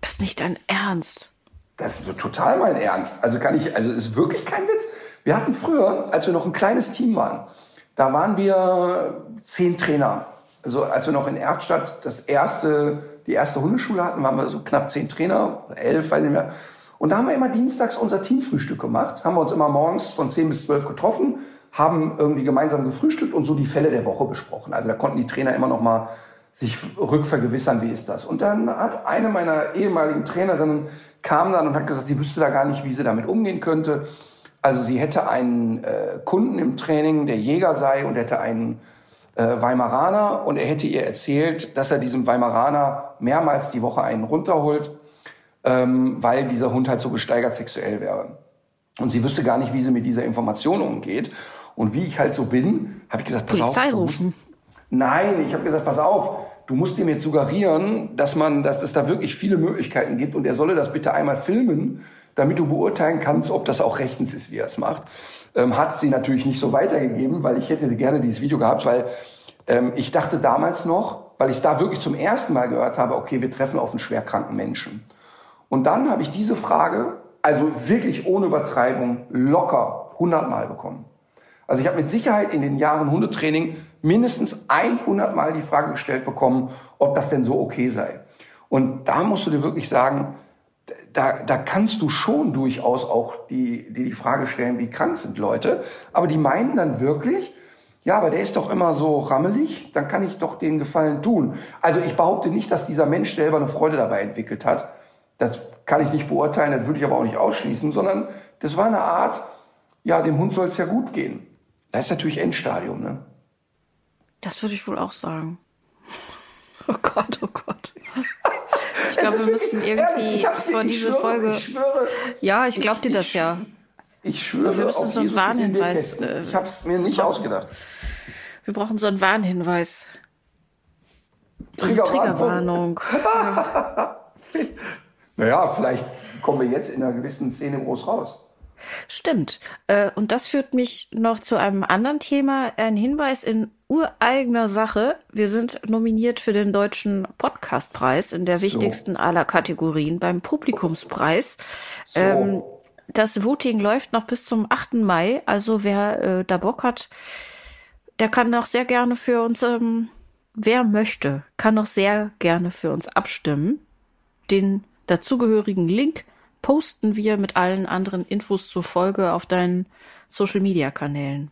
Das ist nicht dein Ernst. Das ist total mein Ernst. Also kann ich, also ist wirklich kein Witz. Wir hatten früher, als wir noch ein kleines Team waren, da waren wir zehn Trainer. Also als wir noch in Erftstadt das erste die erste Hundeschule hatten, waren wir so knapp zehn Trainer, elf, weiß nicht mehr. Und da haben wir immer dienstags unser Teamfrühstück gemacht, haben wir uns immer morgens von zehn bis zwölf getroffen, haben irgendwie gemeinsam gefrühstückt und so die Fälle der Woche besprochen. Also da konnten die Trainer immer noch mal sich rückvergewissern, wie ist das. Und dann hat eine meiner ehemaligen Trainerinnen kam dann und hat gesagt, sie wüsste da gar nicht, wie sie damit umgehen könnte. Also sie hätte einen äh, Kunden im Training, der Jäger sei und hätte einen äh, Weimaraner und er hätte ihr erzählt, dass er diesem Weimaraner mehrmals die Woche einen runterholt, ähm, weil dieser Hund halt so gesteigert sexuell wäre. Und sie wüsste gar nicht, wie sie mit dieser Information umgeht. Und wie ich halt so bin, habe ich gesagt, pass Polizei auf. rufen. Nein, ich habe gesagt, pass auf, du musst ihm jetzt suggerieren, dass man, dass es da wirklich viele Möglichkeiten gibt und er solle das bitte einmal filmen, damit du beurteilen kannst, ob das auch rechtens ist, wie er es macht. Ähm, hat sie natürlich nicht so weitergegeben, weil ich hätte gerne dieses Video gehabt, weil ähm, ich dachte damals noch, weil ich es da wirklich zum ersten Mal gehört habe, okay, wir treffen auf einen schwerkranken Menschen. Und dann habe ich diese Frage, also wirklich ohne Übertreibung, locker 100 Mal bekommen. Also ich habe mit Sicherheit in den Jahren Hundetraining mindestens 100 Mal die Frage gestellt bekommen, ob das denn so okay sei. Und da musst du dir wirklich sagen, da, da kannst du schon durchaus auch die, die, die Frage stellen, wie krank sind Leute. Aber die meinen dann wirklich, ja, aber der ist doch immer so rammelig, dann kann ich doch den Gefallen tun. Also ich behaupte nicht, dass dieser Mensch selber eine Freude dabei entwickelt hat. Das kann ich nicht beurteilen, das würde ich aber auch nicht ausschließen, sondern das war eine Art, ja, dem Hund soll es ja gut gehen. Das ist natürlich Endstadium, ne? Das würde ich wohl auch sagen. Oh Gott, oh Gott. Ich glaube, wir müssen irgendwie vor diese Folge. Ich schwöre, ja, ich glaube dir das ja. Ich schwöre. Wir müssen so einen Warnhinweis. Äh, ich habe es mir nicht ausgedacht. Wir brauchen so einen Warnhinweis. Triggerwarnung. Triggerwarnung. naja, vielleicht kommen wir jetzt in einer gewissen Szene groß raus. Stimmt. Äh, und das führt mich noch zu einem anderen Thema. Ein Hinweis in ureigener Sache. Wir sind nominiert für den Deutschen Podcastpreis in der wichtigsten so. aller Kategorien beim Publikumspreis. So. Ähm, das Voting läuft noch bis zum 8. Mai. Also wer äh, da Bock hat, der kann noch sehr gerne für uns, ähm, wer möchte, kann noch sehr gerne für uns abstimmen. Den dazugehörigen Link posten wir mit allen anderen Infos zur Folge auf deinen Social-Media-Kanälen.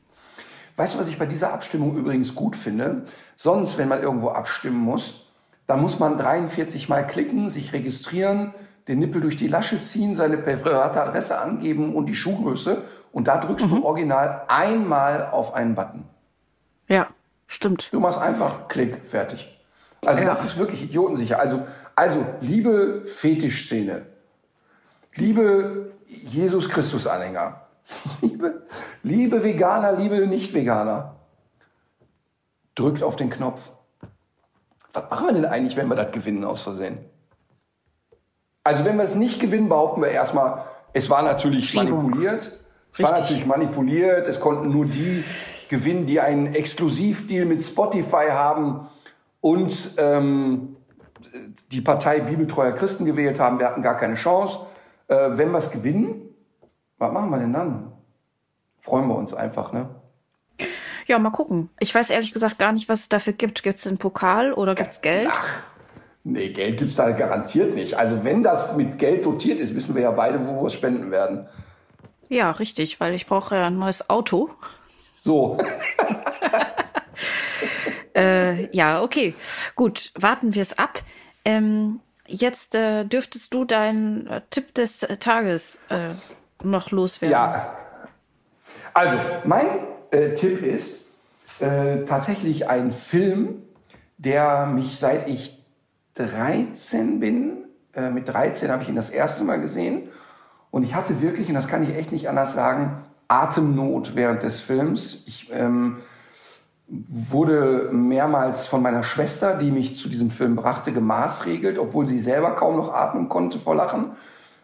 Weißt du, was ich bei dieser Abstimmung übrigens gut finde? Sonst, wenn man irgendwo abstimmen muss, dann muss man 43 Mal klicken, sich registrieren, den Nippel durch die Lasche ziehen, seine private Adresse angeben und die Schuhgröße. Und da drückst mhm. du original einmal auf einen Button. Ja, stimmt. Du machst einfach Klick, fertig. Also ja. das ist wirklich idiotensicher. Also, also liebe Fetischszene, Liebe Jesus Christus-Anhänger, liebe, liebe Veganer, liebe Nicht-Veganer, drückt auf den Knopf. Was machen wir denn eigentlich, wenn wir das gewinnen aus Versehen? Also wenn wir es nicht gewinnen, behaupten wir erstmal, es war natürlich Schiebung. manipuliert. Es Richtig. war natürlich manipuliert. Es konnten nur die gewinnen, die einen Exklusivdeal mit Spotify haben und ähm, die Partei Bibeltreuer Christen gewählt haben. Wir hatten gar keine Chance. Äh, wenn wir es gewinnen, was machen wir denn dann? Freuen wir uns einfach, ne? Ja, mal gucken. Ich weiß ehrlich gesagt gar nicht, was es dafür gibt. Gibt es einen Pokal oder gibt es Geld? Ach, nee, Geld gibt es da garantiert nicht. Also wenn das mit Geld dotiert ist, wissen wir ja beide, wo wir es spenden werden. Ja, richtig, weil ich brauche ja ein neues Auto. So. äh, ja, okay. Gut, warten wir es ab. Ähm, Jetzt äh, dürftest du deinen äh, Tipp des Tages äh, noch loswerden. Ja. Also, mein äh, Tipp ist äh, tatsächlich ein Film, der mich seit ich 13 bin, äh, mit 13 habe ich ihn das erste Mal gesehen. Und ich hatte wirklich, und das kann ich echt nicht anders sagen, Atemnot während des Films. Ich ähm, wurde mehrmals von meiner Schwester, die mich zu diesem Film brachte, gemaßregelt, obwohl sie selber kaum noch atmen konnte vor Lachen.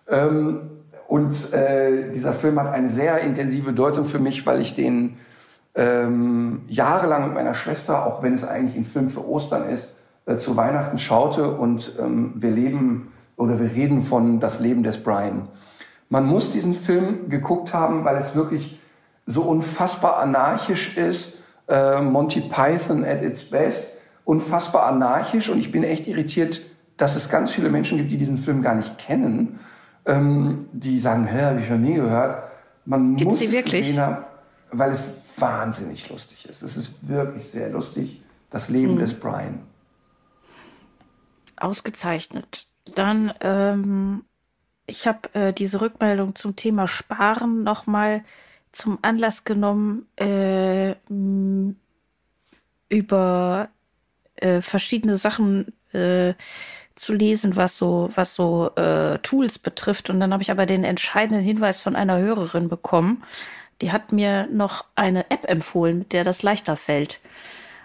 Ähm, und äh, dieser Film hat eine sehr intensive Deutung für mich, weil ich den ähm, jahrelang mit meiner Schwester, auch wenn es eigentlich ein Film für Ostern ist, äh, zu Weihnachten schaute. Und ähm, wir leben oder wir reden von das Leben des Brian. Man muss diesen Film geguckt haben, weil es wirklich so unfassbar anarchisch ist äh, Monty Python at its best, unfassbar anarchisch und ich bin echt irritiert, dass es ganz viele Menschen gibt, die diesen Film gar nicht kennen, ähm, die sagen, hä, habe ich noch nie gehört. Man Gibt's muss sie wirklich? Haben, weil es wahnsinnig lustig ist. Es ist wirklich sehr lustig, das Leben mhm. des Brian. Ausgezeichnet. Dann, ähm, ich habe äh, diese Rückmeldung zum Thema Sparen nochmal zum Anlass genommen, äh, über äh, verschiedene Sachen äh, zu lesen, was so, was so äh, Tools betrifft. Und dann habe ich aber den entscheidenden Hinweis von einer Hörerin bekommen. Die hat mir noch eine App empfohlen, mit der das leichter fällt.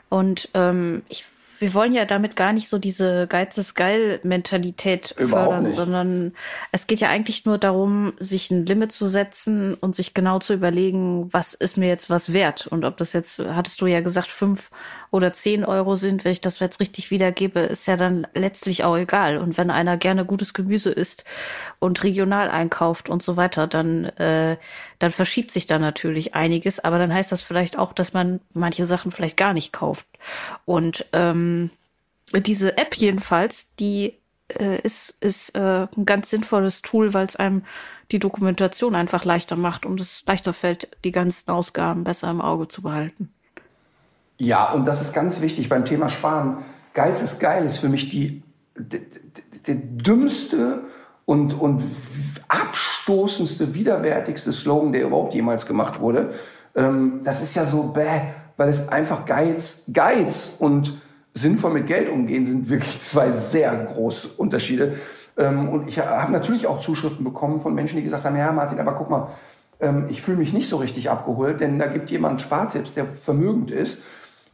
Und ähm, ich wir wollen ja damit gar nicht so diese Geiz ist geil Mentalität fördern, nicht. sondern es geht ja eigentlich nur darum, sich ein Limit zu setzen und sich genau zu überlegen, was ist mir jetzt was wert und ob das jetzt, hattest du ja gesagt, fünf oder zehn Euro sind, wenn ich das jetzt richtig wiedergebe, ist ja dann letztlich auch egal. Und wenn einer gerne gutes Gemüse isst und regional einkauft und so weiter, dann, äh, dann verschiebt sich da natürlich einiges. Aber dann heißt das vielleicht auch, dass man manche Sachen vielleicht gar nicht kauft. Und ähm, diese App jedenfalls, die äh, ist, ist äh, ein ganz sinnvolles Tool, weil es einem die Dokumentation einfach leichter macht und es leichter fällt, die ganzen Ausgaben besser im Auge zu behalten. Ja, und das ist ganz wichtig beim Thema Sparen. Geiz ist geil ist für mich die, der dümmste und, und abstoßendste, widerwärtigste Slogan, der überhaupt jemals gemacht wurde. Ähm, das ist ja so bäh, weil es einfach Geiz, Geiz und sinnvoll mit Geld umgehen sind wirklich zwei sehr große Unterschiede. Ähm, und ich habe natürlich auch Zuschriften bekommen von Menschen, die gesagt haben, ja Martin, aber guck mal, ähm, ich fühle mich nicht so richtig abgeholt, denn da gibt jemand Spartipps, der vermögend ist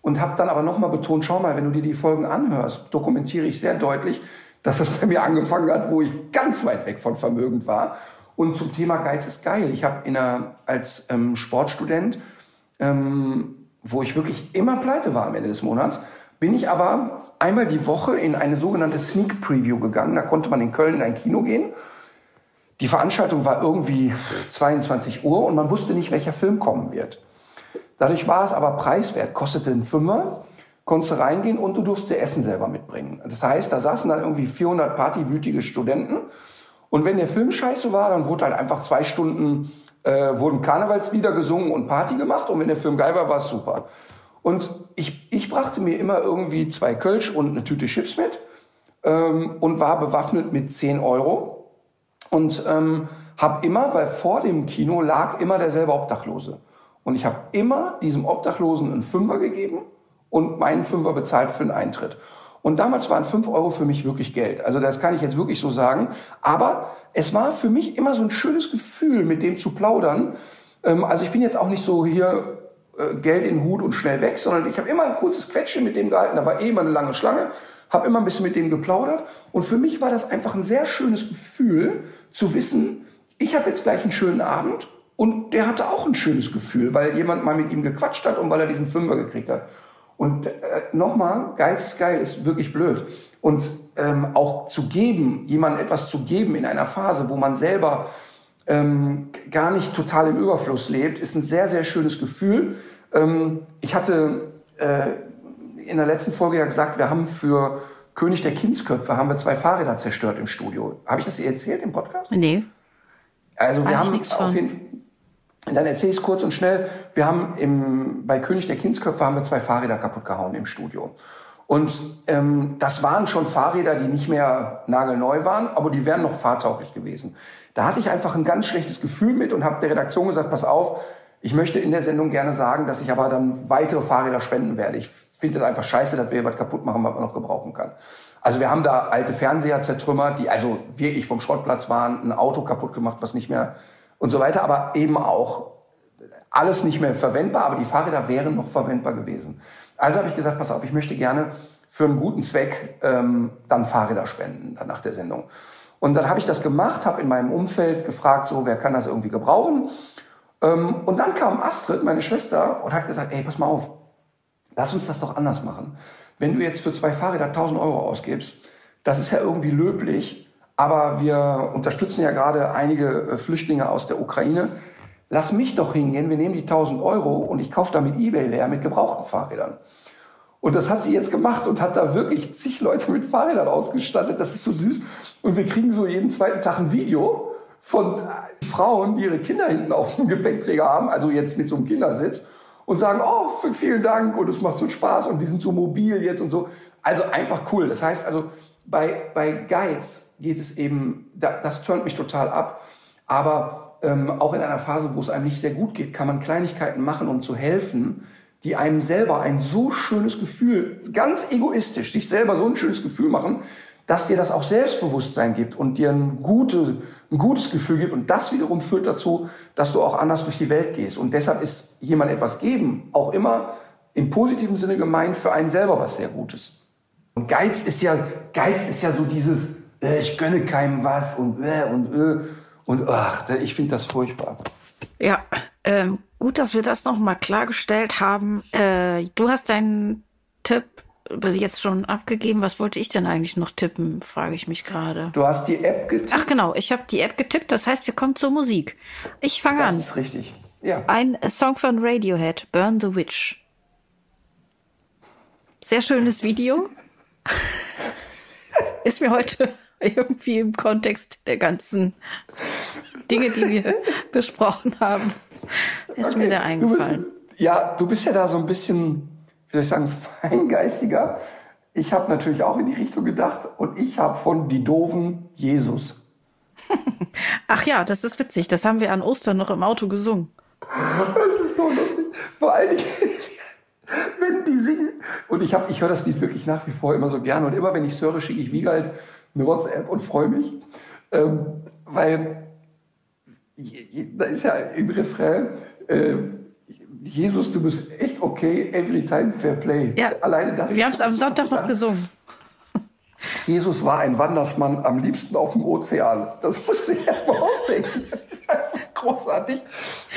und habe dann aber nochmal betont, schau mal, wenn du dir die Folgen anhörst, dokumentiere ich sehr deutlich, dass das bei mir angefangen hat, wo ich ganz weit weg von vermögend war. Und zum Thema Geiz ist geil. Ich habe als ähm, Sportstudent, ähm, wo ich wirklich immer pleite war am Ende des Monats, bin ich aber einmal die Woche in eine sogenannte Sneak Preview gegangen. Da konnte man in Köln in ein Kino gehen. Die Veranstaltung war irgendwie 22 Uhr und man wusste nicht, welcher Film kommen wird. Dadurch war es aber preiswert, kostete einen Fünfer, konntest du reingehen und du durfst dir Essen selber mitbringen. Das heißt, da saßen dann irgendwie 400 partywütige Studenten und wenn der Film scheiße war, dann wurde halt einfach zwei Stunden, äh, wurden Karnevalslieder gesungen und Party gemacht und wenn der Film geil war, war es super. Und ich, ich brachte mir immer irgendwie zwei Kölsch und eine Tüte Chips mit ähm, und war bewaffnet mit 10 Euro und ähm, habe immer, weil vor dem Kino lag immer derselbe Obdachlose. Und ich habe immer diesem Obdachlosen einen Fünfer gegeben und meinen Fünfer bezahlt für den Eintritt. Und damals waren fünf Euro für mich wirklich Geld. Also das kann ich jetzt wirklich so sagen. Aber es war für mich immer so ein schönes Gefühl, mit dem zu plaudern. Ähm, also ich bin jetzt auch nicht so hier äh, Geld in den Hut und schnell weg, sondern ich habe immer ein kurzes Quetschen mit dem gehalten. Da war eh immer eine lange Schlange. Habe immer ein bisschen mit dem geplaudert. Und für mich war das einfach ein sehr schönes Gefühl, zu wissen, ich habe jetzt gleich einen schönen Abend und der hatte auch ein schönes Gefühl, weil jemand mal mit ihm gequatscht hat und weil er diesen Fünfer gekriegt hat. Und äh, nochmal, Geiz ist geil, ist wirklich blöd. Und ähm, auch zu geben, jemandem etwas zu geben in einer Phase, wo man selber ähm, gar nicht total im Überfluss lebt, ist ein sehr, sehr schönes Gefühl. Ähm, ich hatte äh, in der letzten Folge ja gesagt, wir haben für König der Kindsköpfe haben wir zwei Fahrräder zerstört im Studio. Habe ich das erzählt im Podcast? Nee. Also wir Weiß haben auf jeden Fall dann erzähle ich es kurz und schnell. Wir haben im, bei König der Kindsköpfe haben wir zwei Fahrräder kaputt gehauen im Studio. Und ähm, das waren schon Fahrräder, die nicht mehr nagelneu waren, aber die wären noch fahrtauglich gewesen. Da hatte ich einfach ein ganz schlechtes Gefühl mit und habe der Redaktion gesagt, pass auf, ich möchte in der Sendung gerne sagen, dass ich aber dann weitere Fahrräder spenden werde. Ich finde das einfach scheiße, dass wir was kaputt machen, was man noch gebrauchen kann. Also wir haben da alte Fernseher zertrümmert, die also wirklich vom Schrottplatz waren, ein Auto kaputt gemacht, was nicht mehr und so weiter, aber eben auch alles nicht mehr verwendbar, aber die Fahrräder wären noch verwendbar gewesen. Also habe ich gesagt, pass auf, ich möchte gerne für einen guten Zweck ähm, dann Fahrräder spenden dann nach der Sendung. Und dann habe ich das gemacht, habe in meinem Umfeld gefragt, so wer kann das irgendwie gebrauchen. Ähm, und dann kam Astrid, meine Schwester, und hat gesagt, ey, pass mal auf, lass uns das doch anders machen. Wenn du jetzt für zwei Fahrräder 1000 Euro ausgibst, das ist ja irgendwie löblich, aber wir unterstützen ja gerade einige äh, Flüchtlinge aus der Ukraine. Lass mich doch hingehen, wir nehmen die 1000 Euro und ich kaufe damit Ebay leer mit gebrauchten Fahrrädern. Und das hat sie jetzt gemacht und hat da wirklich zig Leute mit Fahrrädern ausgestattet. Das ist so süß. Und wir kriegen so jeden zweiten Tag ein Video von Frauen, die ihre Kinder hinten auf dem Gepäckträger haben, also jetzt mit so einem Kindersitz. und sagen, oh, vielen Dank und es macht so Spaß und die sind so mobil jetzt und so. Also einfach cool. Das heißt also, bei, bei Guides geht es eben, das turnt mich total ab. Aber ähm, auch in einer Phase, wo es einem nicht sehr gut geht, kann man Kleinigkeiten machen, um zu helfen, die einem selber ein so schönes Gefühl, ganz egoistisch, sich selber so ein schönes Gefühl machen, dass dir das auch Selbstbewusstsein gibt und dir ein, gute, ein gutes Gefühl gibt. Und das wiederum führt dazu, dass du auch anders durch die Welt gehst. Und deshalb ist jemand etwas geben auch immer im positiven Sinne gemeint für einen selber was sehr Gutes. Und Geiz ist ja, Geiz ist ja so dieses, äh, ich gönne keinem was und äh, und äh, und ach, ich finde das furchtbar. Ja, ähm, gut, dass wir das nochmal klargestellt haben. Äh, du hast deinen Tipp jetzt schon abgegeben. Was wollte ich denn eigentlich noch tippen, frage ich mich gerade. Du hast die App getippt? Ach genau, ich habe die App getippt. Das heißt, wir kommen zur Musik. Ich fange an. Das ist richtig. Ja. Ein Song von Radiohead, Burn the Witch. Sehr schönes Video. ist mir heute irgendwie im Kontext der ganzen Dinge, die wir besprochen haben, ist okay. mir da eingefallen. Du bist, ja, du bist ja da so ein bisschen wie soll ich sagen, feingeistiger. Ich habe natürlich auch in die Richtung gedacht und ich habe von die Doofen Jesus. Ach ja, das ist witzig. Das haben wir an Ostern noch im Auto gesungen. Das ist so lustig. Vor allen Dingen, wenn die singen. Und ich, hab, ich höre das Lied wirklich nach wie vor immer so gerne. Und immer wenn ich es höre, schicke ich Wiegald eine WhatsApp und freue mich. Ähm, weil da ist ja im Refrain, äh, Jesus, du bist echt okay, every time fair play. Ja. Alleine das. Wir haben es am Sonntag noch gesungen. Jesus war ein Wandersmann am liebsten auf dem Ozean. Das musst du dir erstmal ausdenken. Das ist einfach großartig.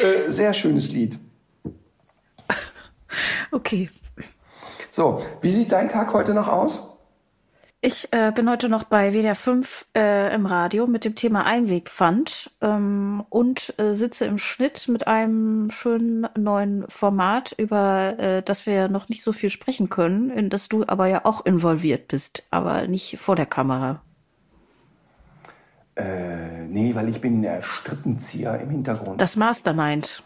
Äh, sehr schönes Lied. Okay. So, wie sieht dein Tag heute noch aus? Ich äh, bin heute noch bei WDR 5 äh, im Radio mit dem Thema Einwegpfand ähm, und äh, sitze im Schnitt mit einem schönen neuen Format, über äh, das wir noch nicht so viel sprechen können, in das du aber ja auch involviert bist, aber nicht vor der Kamera. Äh, nee, weil ich bin der Strippenzieher im Hintergrund. Das Mastermind.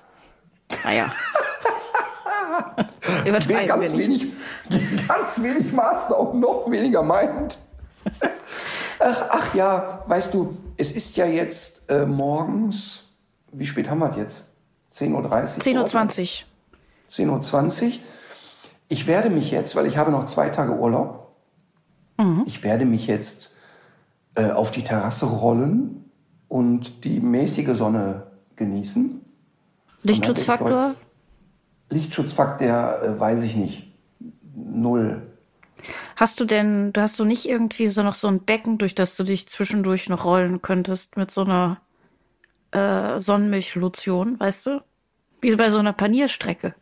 Naja. Übertreiben ganz wir nicht. Wenig, ganz wenig Master und noch weniger meint. Ach, ach, ja, weißt du, es ist ja jetzt äh, morgens, wie spät haben wir es jetzt? 10.30 Uhr? 10.20 Uhr. 10.20 Uhr. Ich werde mich jetzt, weil ich habe noch zwei Tage Urlaub, mhm. ich werde mich jetzt äh, auf die Terrasse rollen und die mäßige Sonne genießen. Lichtschutzfaktor? Lichtschutzfaktor äh, weiß ich nicht. Null. Hast du denn, du hast du nicht irgendwie so noch so ein Becken, durch das du dich zwischendurch noch rollen könntest mit so einer äh, Sonnenmilchlotion, weißt du? Wie bei so einer Panierstrecke.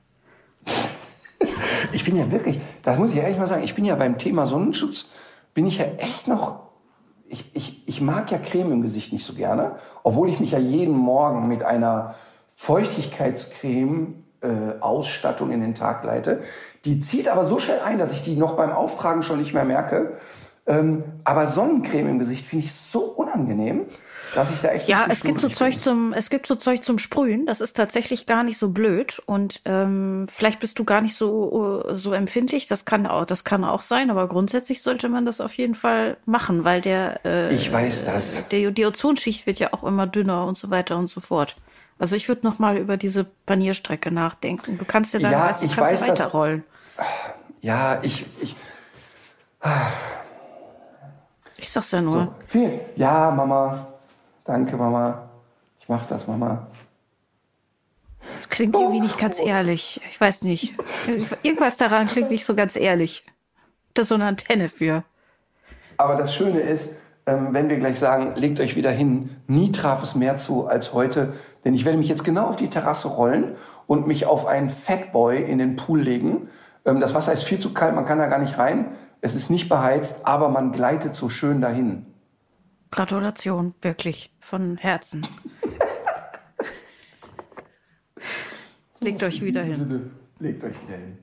Ich bin ja wirklich, das muss ich ehrlich mal sagen, ich bin ja beim Thema Sonnenschutz, bin ich ja echt noch, ich, ich, ich mag ja Creme im Gesicht nicht so gerne, obwohl ich mich ja jeden Morgen mit einer Feuchtigkeitscreme äh, Ausstattung in den Tag leite. Die zieht aber so schnell ein, dass ich die noch beim Auftragen schon nicht mehr merke. Ähm, aber Sonnencreme im Gesicht finde ich so unangenehm, dass ich da echt ja es gibt so Zeug zum es gibt so Zeug zum Sprühen. Das ist tatsächlich gar nicht so blöd und ähm, vielleicht bist du gar nicht so so empfindlich. Das kann auch das kann auch sein, aber grundsätzlich sollte man das auf jeden Fall machen, weil der äh, ich weiß das der die Ozonschicht wird ja auch immer dünner und so weiter und so fort. Also ich würde noch mal über diese Panierstrecke nachdenken. Du kannst ja dann ja, weißt, du ich kannst weiß, ja weiterrollen. Dass, ja, ich, ich. Ich sag's ja nur. So, viel. Ja, Mama. Danke, Mama. Ich mach das, Mama. Das klingt irgendwie nicht ganz ehrlich. Ich weiß nicht. Irgendwas daran klingt nicht so ganz ehrlich. Das ist so eine Antenne für. Aber das Schöne ist, ähm, wenn wir gleich sagen, legt euch wieder hin, nie traf es mehr zu als heute, denn ich werde mich jetzt genau auf die Terrasse rollen und mich auf einen Fatboy in den Pool legen. Ähm, das Wasser ist viel zu kalt, man kann da gar nicht rein. Es ist nicht beheizt, aber man gleitet so schön dahin. Gratulation, wirklich, von Herzen. Legt euch wieder hin. Legt euch wieder hin.